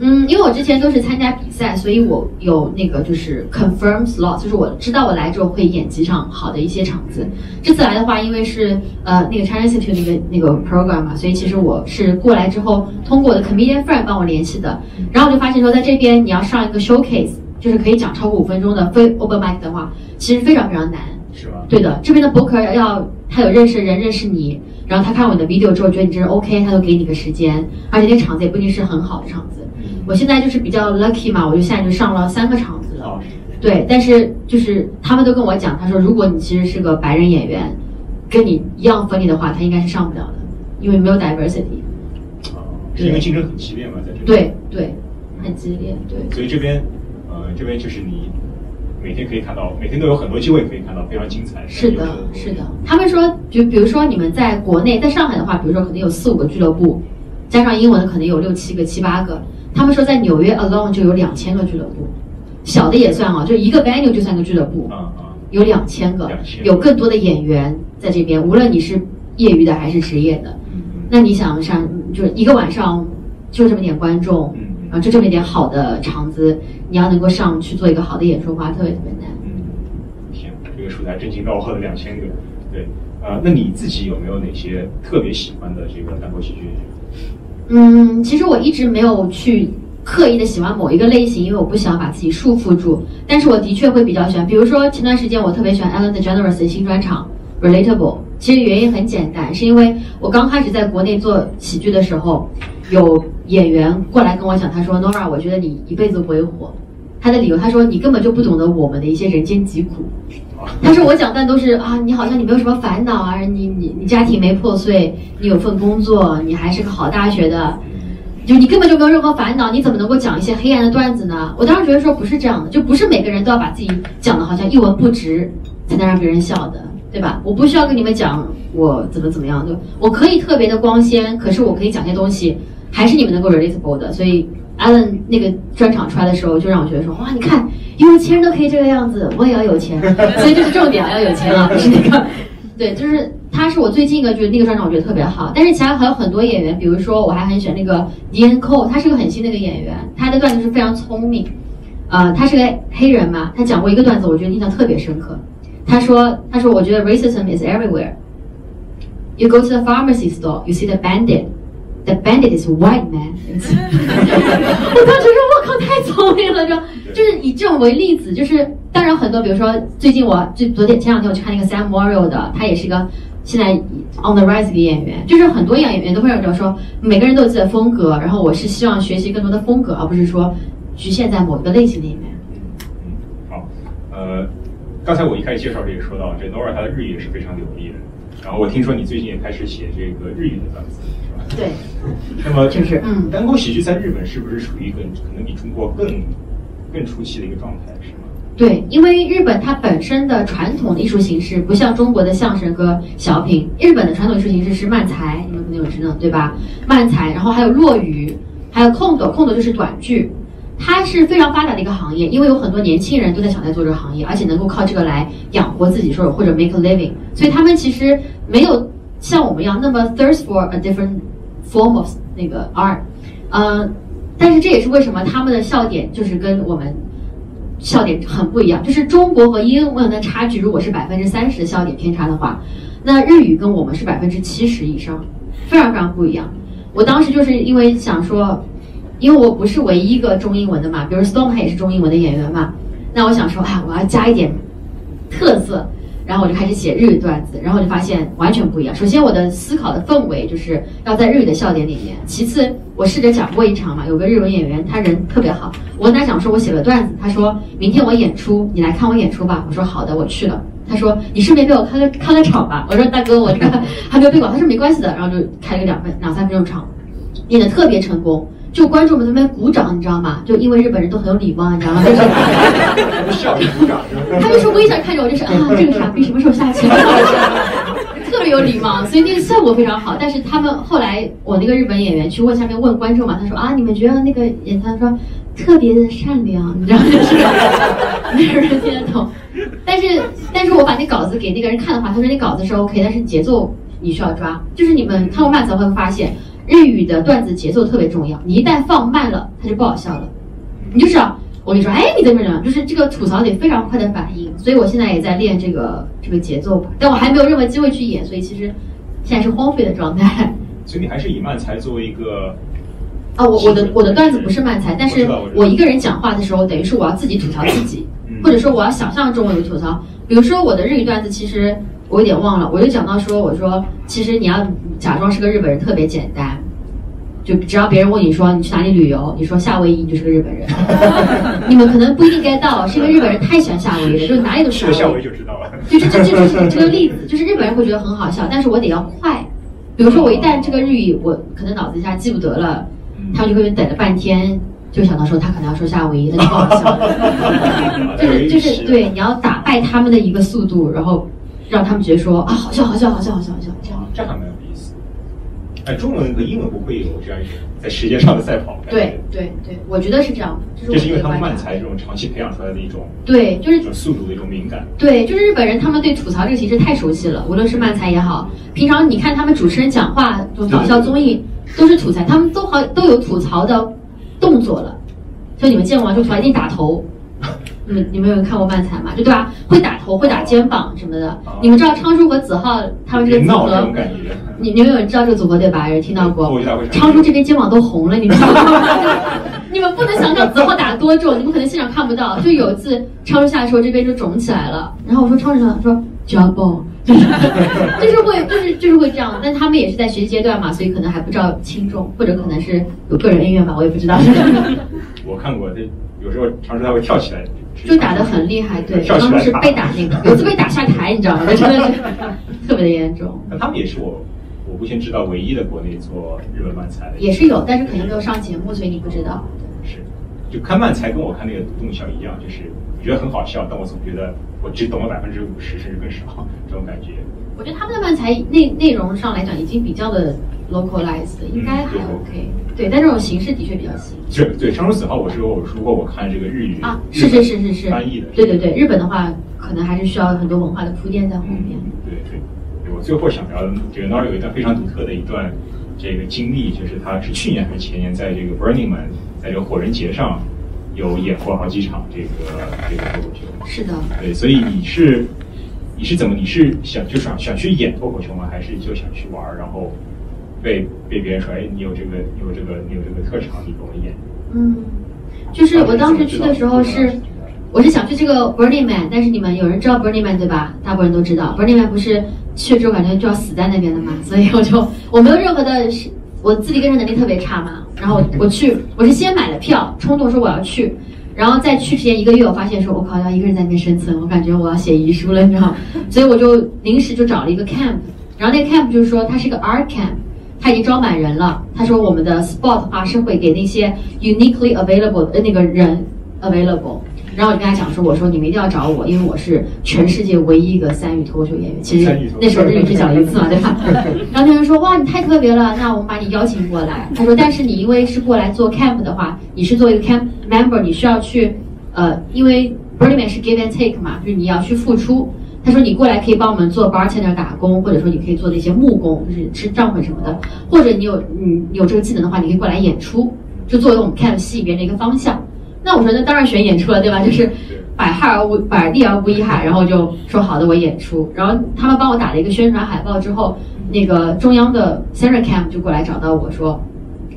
嗯，因为我之前都是参加比赛，所以我有那个就是 confirm slot，就是我知道我来之后会演几场好的一些场子。这次来的话，因为是呃那个 China Institute 那个那个 program 嘛，所以其实我是过来之后通过我的 comedian friend 帮我联系的。然后我就发现说，在这边你要上一个 showcase，就是可以讲超过五分钟的非 open mic 的话，其实非常非常难。
是吧？
对的，这边的 booker 要他有认识人认识你，然后他看我的 video 之后觉得你这是 OK，他就给你个时间，而且那场子也不一定是很好的场子。我现在就是比较 lucky 嘛，我就现在就上了三个场子了。对，但是就是他们都跟我讲，他说如果你其实是个白人演员，跟你一样 funny 的话，他应该是上不了的，因为没有 diversity。
哦，是因为竞争很激烈嘛，在这边。
对对，很激烈，对。
所以这边，呃，这边就是你每天可以看到，每天都有很多机会可以看到非常精彩。
是的，是的。他们说，就比如说你们在国内，在上海的话，比如说可能有四五个俱乐部，加上英文的可能有六七个、七八个。他们说，在纽约 alone 就有两千个俱乐部，小的也算啊，就一个 venue 就算个俱乐部，有两千个，有更多的演员在这边，无论你是业余的还是职业的。那你想上，就是一个晚上就这么点观众，然后就这么一点好的场子，你要能够上去做一个好的演出的话，特别特别难。
嗯，天，这个数字还真劲爆了两千个。对，呃，那你自己有没有哪些特别喜欢的这个单口喜剧？
嗯，其实我一直没有去刻意的喜欢某一个类型，因为我不想把自己束缚住。但是我的确会比较喜欢，比如说前段时间我特别喜欢 Ellen DeGeneres 的新专场 Relatable。其实原因很简单，是因为我刚开始在国内做喜剧的时候，有演员过来跟我讲，他说 Nora，我觉得你一辈子不会火，他的理由，他说你根本就不懂得我们的一些人间疾苦。<laughs> 他说我讲段都是啊，你好像你没有什么烦恼啊，你你你家庭没破碎，你有份工作，你还是个好大学的，就你根本就没有任何烦恼，你怎么能够讲一些黑暗的段子呢？我当时觉得说不是这样的，就不是每个人都要把自己讲的好像一文不值才能让别人笑的，对吧？我不需要跟你们讲我怎么怎么样的，我可以特别的光鲜，可是我可以讲些东西还是你们能够 relatable 的，所以。Allen 那个专场出来的时候，就让我觉得说，哇，你看有钱人都可以这个样子，我也要有钱，<laughs> 所以这是重点，要有钱啊，<laughs> 不是那个，对，就是他是我最近一个，就是那个专场我觉得特别好，但是其他还有很多演员，比如说我还很喜欢那个 Ian Cole，他是个很新的一个演员，他的段子是非常聪明，呃，他是个黑人嘛，他讲过一个段子，我觉得印象特别深刻，他说，他说我觉得 racism is everywhere，you go to the pharmacy store，you see the bandit。The bandit is white man。<laughs> 我当时说，我靠，太聪明了！就就是以这种为例子，就是当然很多，比如说最近我最昨天前两天我去看那个 Sam Morril 的，他也是一个现在 on the rise 的演员。就是很多演员都会有种说，每个人都有自己的风格，然后我是希望学习更多的风格，而不是说局限在某一个类型里面。
嗯，好，呃，刚才我一开始介绍时也说到，这 Nora 她的日语也是非常流利的。然后我听说你最近也开始写这个日语的段子。
对，
那么就是嗯，单口喜剧在日本是不是属于一个可能比中国更更初期的一个状态，是吗？
对，因为日本它本身的传统的艺术形式不像中国的相声和小品，日本的传统艺术形式是漫才，你们肯定有知道对吧？漫才，然后还有落语，还有空斗，空斗就是短剧，它是非常发达的一个行业，因为有很多年轻人都在想在做这个行业，而且能够靠这个来养活自己，说或者 make a living，所以他们其实没有像我们一样那么 thirst for a different。Form of 那个 r，呃，但是这也是为什么他们的笑点就是跟我们笑点很不一样。就是中国和英文的差距，如果是百分之三十的笑点偏差的话，那日语跟我们是百分之七十以上，非常非常不一样。我当时就是因为想说，因为我不是唯一一个中英文的嘛，比如 Storm 他也是中英文的演员嘛，那我想说，哎，我要加一点特色。然后我就开始写日语段子，然后我就发现完全不一样。首先，我的思考的氛围就是要在日语的笑点里面。其次，我试着讲过一场嘛，有个日文演员，他人特别好。我跟他讲说，我写了段子，他说明天我演出，你来看我演出吧。我说好的，我去了。他说你顺便陪我开个开个场吧。我说大哥，我这个还没有备稿。他说没关系的。然后就开了个两分两三分钟场，演的特别成功。就观众们在那边鼓掌，你知道吗？就因为日本人都很有礼貌，你知道吗？<laughs> 就是
笑鼓掌，
他就是微笑看着我，就是啊，这个傻逼什么时候下去？<laughs> 特别有礼貌，所以那个效果非常好。但是他们后来，我那个日本演员去问下面问观众嘛，他说啊，你们觉得那个演他说特别的善良，你知道吗？没有人听得懂。<laughs> 但是，但是我把那稿子给那个人看的话，他说那稿子是 OK，但是节奏你需要抓。就是你们看过慢才会发现。日语的段子节奏特别重要，你一旦放慢了，它就不好笑了。你就是我跟你说，哎，你怎么着？就是这个吐槽得非常快的反应。所以我现在也在练这个这个节奏吧，但我还没有任何机会去演，所以其实现在是荒废的状态。<laughs>
所以你还是以慢才作为一个
啊，我我的我的段子不是慢才，但是我一个人讲话的时候，等于是我要自己吐槽自己，或者说我要想象中我有吐槽。比如说我的日语段子，其实。我有点忘了，我就讲到说，我说其实你要假装是个日本人特别简单，就只要别人问你说你去哪里旅游，你说夏威夷，你就是个日本人。<laughs> 你们可能不一定 get 到，是因为日本人太喜欢夏威夷了，就 <laughs> 是哪里都是
夏威夷就知道了。
就是这就是这个例子，就是日本人会觉得很好笑，但是我得要快。比如说我一旦这个日语我可能脑子一下记不得了，他们就会等了半天，就想到说他可能要说夏威夷，那就不好笑。<laughs> 就是就是对，你要打败他们的一个速度，然后。让他们觉得说啊，好笑，好笑，好笑，好笑，好笑，这样
这还蛮有意思。哎，中文和英文不会有这样一个在时间上的赛跑？
对对对，我觉得是这样
的。这是因为他们慢才这种长期培养出来的一种
对，就是
速度的一种敏感。
对，就是日本人，他们对吐槽这个形式太熟悉了。无论是慢才也好，平常你看他们主持人讲话，就搞笑综艺都是吐槽，他们都好都有吐槽的动作了。就你们见过吗？就突然间打头。<laughs> 你们你们有看过漫才吗？就对吧？会打头，会打肩膀什么的。你们知道昌叔和子浩他们这个组合？你你们有人知道这个组合对吧？有人听到过？昌叔这边肩膀都红了，你知道吗？<laughs> 你们不能想象子浩打多重，你们可能现场看不到。就有一次昌叔下来的时候，这边就肿起来了。然后我说昌叔说家暴，就是就是会就是就是会这样。但他们也是在学习阶段嘛，所以可能还不知道轻重，或者可能是有个人恩怨吧，我也不知道。
我看过，他有时候常识他会跳起来，
就打得很厉害。对，当时被打那个，有次被打下台，你知道吗？<laughs> 真的是特别的严重。
那他们也是我我目前知道唯一的国内做日本漫才的，
也是有，但是可能没有上节目，所以你不知道。
是，就看漫才跟我看那个独栋笑一样，就是我觉得很好笑，但我总觉得我只懂了百分之五十甚至更少这种感觉。
我觉得他们的漫才内内容上来讲已经比较的 localized，应该还 OK。对，但这种形式的确比较新。
对对，生如死号我是我如果我看这个日语
啊，是是是是是
翻译的，
对对对，日本的话可能还是需要很多文化的铺垫在后面。
对对，我最后想聊的这个 Nor 有一段非常独特的一段这个经历，就是他是去年还是前年在这个 Burning Man 在这个火人节上有演过好几场这个这个脱口秀。
是的。
对，所以你是。你是怎么？你是想就想想去演脱口秀吗？还是就想去玩儿？然后被被别人说，哎，你有这个，你有这个，你有这个特长，你跟我演。
嗯，就是我当时去的时候是，我是想去这个 Burning Man，但是你们有人知道 Burning Man 对吧？大部分人都知道 Burning Man 不是去了之后感觉就要死在那边的嘛，所 <laughs> 以我就我没有任何的，我自力更生能力特别差嘛。然后我去，我是先买了票，冲动说我要去。然后在去之前一个月，我发现说，我靠，要一个人在那边生存，我感觉我要写遗书了，你知道吗？<laughs> 所以我就临时就找了一个 camp，然后那个 camp 就是说它是一个 art camp，它已经招满人了。他说我们的 spot 的话是会给那些 uniquely available 的那个人 available。然后我就跟他讲说，我说你们一定要找我，因为我是全世界唯一一个三语脱口秀演员。其实那时候日语只讲一次嘛，对吧？<laughs> 然后他就说，哇，你太特别了，那我们把你邀请过来。他说，但是你因为是过来做 camp 的话，你是做一个 camp member，你需要去，呃，因为 Burning Man 是 give and take 嘛，就是你要去付出。他说你过来可以帮我们做 bartender 打工，或者说你可以做那些木工，就是吃帐篷什么的，或者你有你有这个技能的话，你可以过来演出，就作为我们 camp 吸引人的一个方向。那我说那当然选演出了，对吧？就是百害而无百利而无一害，然后就说好的我演出。然后他们帮我打了一个宣传海报之后，那个中央的 Sarah Camp 就过来找到我说，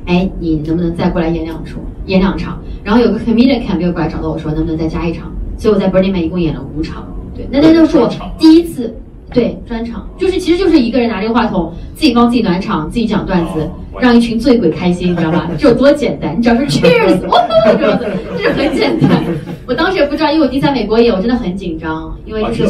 哎，你能不能再过来演两出，演两场？然后有个 Comedian Camp 又过来找到我说，能不能再加一场？所以我在 Burning Man 一共演了五场。对，那那就是我第一次。对，专场就是其实就是一个人拿这个话筒，自己帮自己暖场，自己讲段子，让一群醉鬼开心，你知道吧？这有多简单？你只要说 Cheers，<laughs> 这样子，就是很简单。我当时也不知道，因为我第一次在美国演，我真的很紧张，因为那是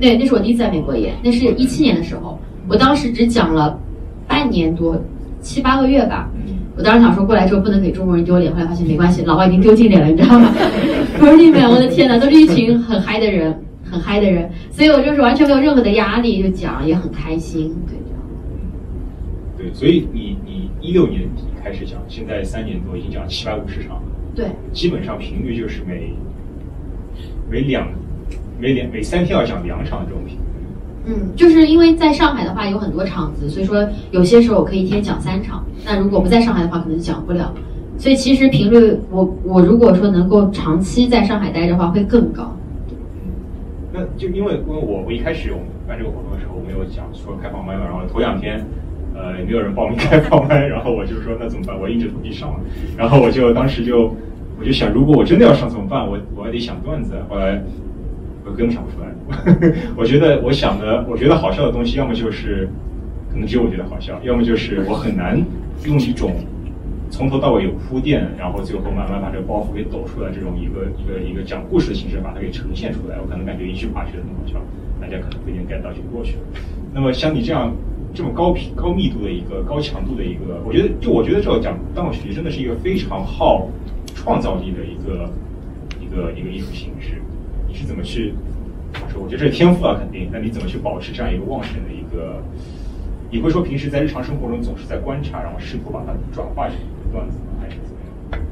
对，那是我第一次在美国演，那是一七年的时候，我当时只讲了半年多，七八个月吧。我当时想说过来之后不能给中国人丢脸，后来发现没关系，老外已经丢尽脸了，你知道吗？<laughs> 不是你们，我的天哪，都是一群很嗨的人。很嗨的人，所以我就是完全没有任何的压力，就讲也很开心，对这样。
对，所以你你一六年底开始讲，现在三年多已经讲七百五十场了，
对，
基本上频率就是每每两每两每三天要讲两场这种频率。
嗯，就是因为在上海的话有很多场子，所以说有些时候我可以一天讲三场。那如果不在上海的话，可能讲不了。所以其实频率，我我如果说能够长期在上海待着的话，会更高。
就因为因为我我一开始我们办这个活动的时候，我没有讲说开放麦嘛，然后头两天，呃，也没有人报名开放麦，然后我就说那怎么办？我硬着头皮上了，然后我就当时就 <laughs> 我就想，如果我真的要上怎么办？我我还得想段子，后来我根本想不出来。我觉得我想的，我觉得好笑的东西，要么就是可能只有我觉得好笑，要么就是我很难用一种。从头到尾有铺垫，然后最后慢慢把这个包袱给抖出来，这种一个一个一个讲故事的形式把它给呈现出来，我可能感觉一句话觉得很好笑，大家可能不一定 get 到就过去了。那么像你这样这么高频高密度的一个高强度的一个，我觉得就我觉得这个讲单口喜剧真的是一个非常耗创造力的一个一个一个艺术形式。你是怎么去说？我觉得这是天赋啊，肯定。那你怎么去保持这样一个旺盛的一个？你会说平时在日常生活中总是在观察，然后试图把它转化成。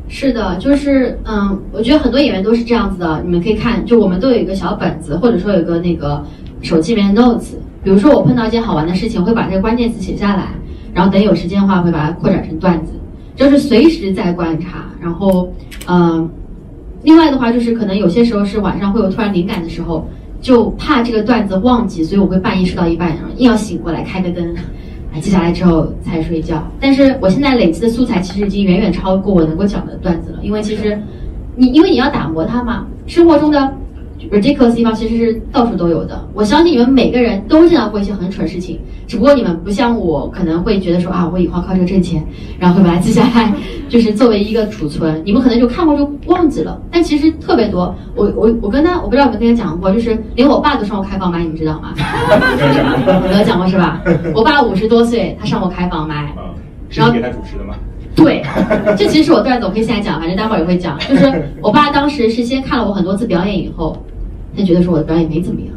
是？
的，就是嗯，我觉得很多演员都是这样子的。你们可以看，就我们都有一个小本子，或者说有个那个手机里面的 notes。比如说我碰到一件好玩的事情，会把这个关键词写下来，然后等有时间的话会把它扩展成段子，就是随时在观察。然后嗯，另外的话就是可能有些时候是晚上会有突然灵感的时候，就怕这个段子忘记，所以我会半夜睡到一半，然后硬要醒过来开个灯。记下来之后才睡觉，但是我现在累积的素材其实已经远远超过我能够讲的段子了。因为其实，你因为你要打磨它嘛，生活中的 ridiculous 地方其实是到处都有的。我相信你们每个人都见到过一些很蠢事情，只不过你们不像我，可能会觉得说啊，我以后靠这个挣钱，然后会把它记下来，<laughs> 就是作为一个储存。你们可能就看过就忘记了，但其实特别多。我我我跟他，我不知道有没有跟他讲过，就是连我爸都上过开房麦，你们知道吗？<laughs> 没有讲过是吧？<laughs> 我爸五十多岁，他上过开房麦，
然后给他主持的吗？
对，这其实是我段子，我可以现在讲，反正待会儿也会讲。就是我爸当时是先看了我很多次表演以后，他觉得说我的表演没怎么样，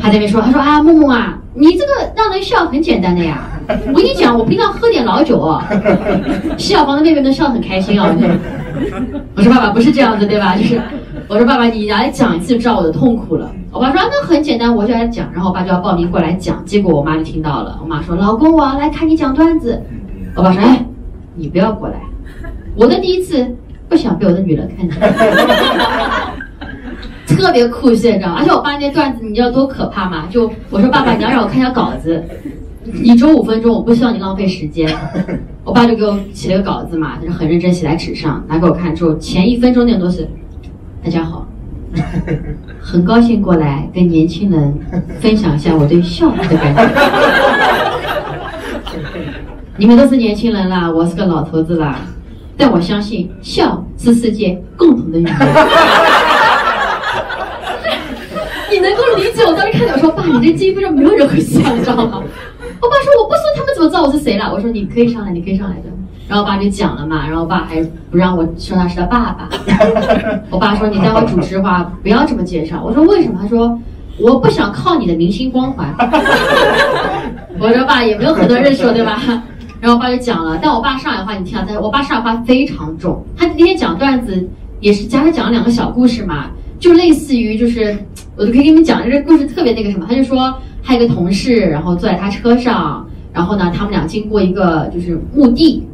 他在那边说，他说啊，木木啊，你这个让人笑很简单的呀。我跟你讲，我平常喝点老酒哦，洗小房的妹妹都笑得很开心哦。我说爸爸不是这样子对吧？就是我说爸爸你来讲一次就知道我的痛苦了。我爸说啊那很简单，我就来讲，然后我爸就要报名过来讲，结果我妈就听到了，我妈说老公我要来看你讲段子，我爸说哎。你不要过来！<laughs> 我的第一次不想被我的女人看见，<laughs> 特别酷炫，你知道吗？而且我爸那段子，你知道多可怕吗？就我说爸爸，你要让我看一下稿子，一周五分钟，我不希望你浪费时间。我爸就给我写了个稿子嘛，他就很认真写在纸上，拿给我看之后，前一分钟那都是大家好，很高兴过来跟年轻人分享一下我对笑的感觉。你们都是年轻人啦，我是个老头子啦，但我相信笑是世界共同的语言。<laughs> 你能够理解我当时看到我说爸，你这基本上没有人会笑，你知道吗？我爸说我不说他们怎么知道我是谁了？我说你可以上来，你可以上来的。然后我爸就讲了嘛，然后我爸还不让我说他是他爸爸。<laughs> 我爸说你待会主持的话不要这么介绍。我说为什么？他说我不想靠你的明星光环。<laughs> 我说爸也没有很多人说对吧？然后我爸就讲了，但我爸上海话你听啊，但我爸上海话非常重。他那天讲段子也是加上讲了两个小故事嘛，就类似于就是，我都可以给你们讲，这故事特别那个什么。他就说，他一个同事，然后坐在他车上，然后呢，他们俩经过一个就是墓地，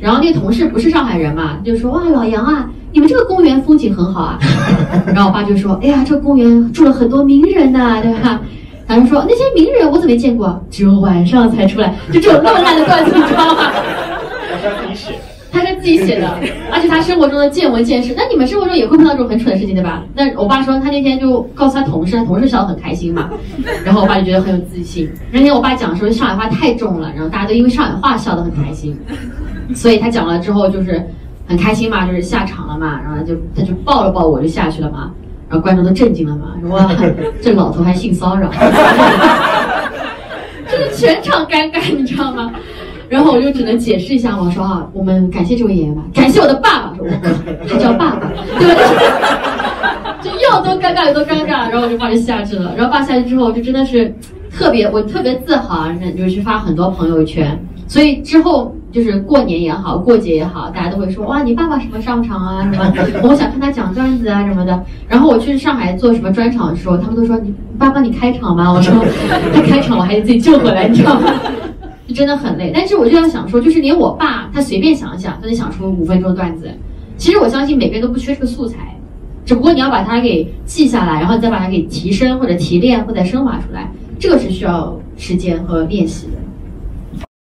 然后那个同事不是上海人嘛，就说哇，老杨啊，你们这个公园风景很好啊。<laughs> 然后我爸就说，哎呀，这个公园住了很多名人呐，对吧？他们说那些名人我怎么没见过？只有晚上才出来，就这种那么烂的段子，你知道吗？
他是自己写，
他是自己写的，而且他生活中的见闻见识。那你们生活中也会碰到这种很蠢的事情，对吧？那我爸说他那天就告诉他同事，同事笑得很开心嘛。然后我爸就觉得很有自信。那天我爸讲说上海话太重了，然后大家都因为上海话笑得很开心，所以他讲了之后就是很开心嘛，就是下场了嘛，然后他就他就抱了抱我就下去了嘛。然后观众都震惊了嘛，说哇，<laughs> 这老头还性骚扰，真 <laughs> 的全场尴尬，你知道吗？然后我就只能解释一下，我说啊，我们感谢这位爷爷吧，感谢我的爸爸，说我，他叫爸爸，对吧？<laughs> 就要多尴尬有多尴尬，然后我就把就下去了。然后爸下去之后，就真的是特别，我特别自豪啊，就去发很多朋友圈。所以之后就是过年也好，过节也好，大家都会说哇，你爸爸什么上场啊？什么？我想看他讲段子啊什么的。然后我去上海做什么专场的时候，他们都说你爸帮你开场吗？我说他开场我还得自己救回来，你知道吗？就 <laughs> 真的很累。但是我就要想说，就是连我爸他随便想一想都能想出五分钟段子。其实我相信每个人都不缺这个素材，只不过你要把它给记下来，然后再把它给提升或者提炼或者升华出来，这个是需要时间和练习的。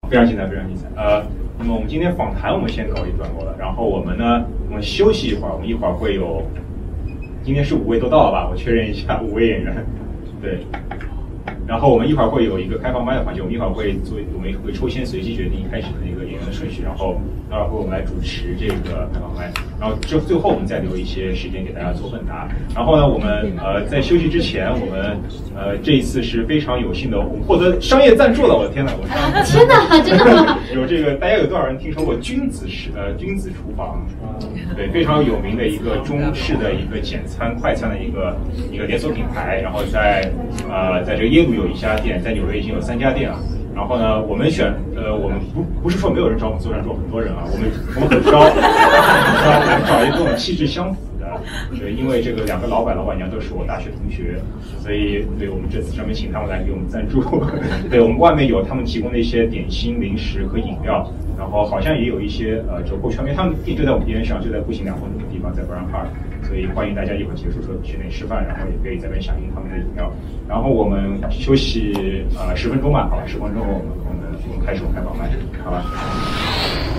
非常精彩，非常精彩。呃，那么我们今天访谈我们先搞一段过了，然后我们呢，我们休息一会儿，我们一会儿会有，今天是五位都到了吧？我确认一下，五位演员，对。然后我们一会儿会有一个开放麦的环节，我们一会儿会做，我们会抽签随机决定开始的那个演员的顺序，然后待会儿会我们来主持这个开放麦，然后最最后我们再留一些时间给大家做问答。然后呢，我们呃在休息之前，我们呃这一次是非常有幸的，我们获得商业赞助了。我的天呐，我
天哪，真的？
有这个，大家有多少人听说过君子食呃君子厨房？对，非常有名的一个中式的一个简餐快餐的一个一个连锁品牌，然后在呃在这个耶鲁有。一家店在纽约已经有三家店了，然后呢，我们选呃，我们不不是说没有人找我们做赞助，很多人啊，我们我们很挑，我们找一个跟我们气质相符，对，因为这个两个老板老板娘都是我大学同学，所以对我们这次专门请他们来给我们赞助，<laughs> 对我们外面有他们提供的一些点心、零食和饮料，然后好像也有一些呃折扣券，因为他们店就在我们边上，就在步行两分钟的地方，在 Brown Park。所以欢迎大家一会儿结束时候去那里吃饭，然后也可以在那边享用他们的饮料。然后我们休息呃十分钟吧，好吧，十分钟后我们我们我们开始我们开房麦，好吧。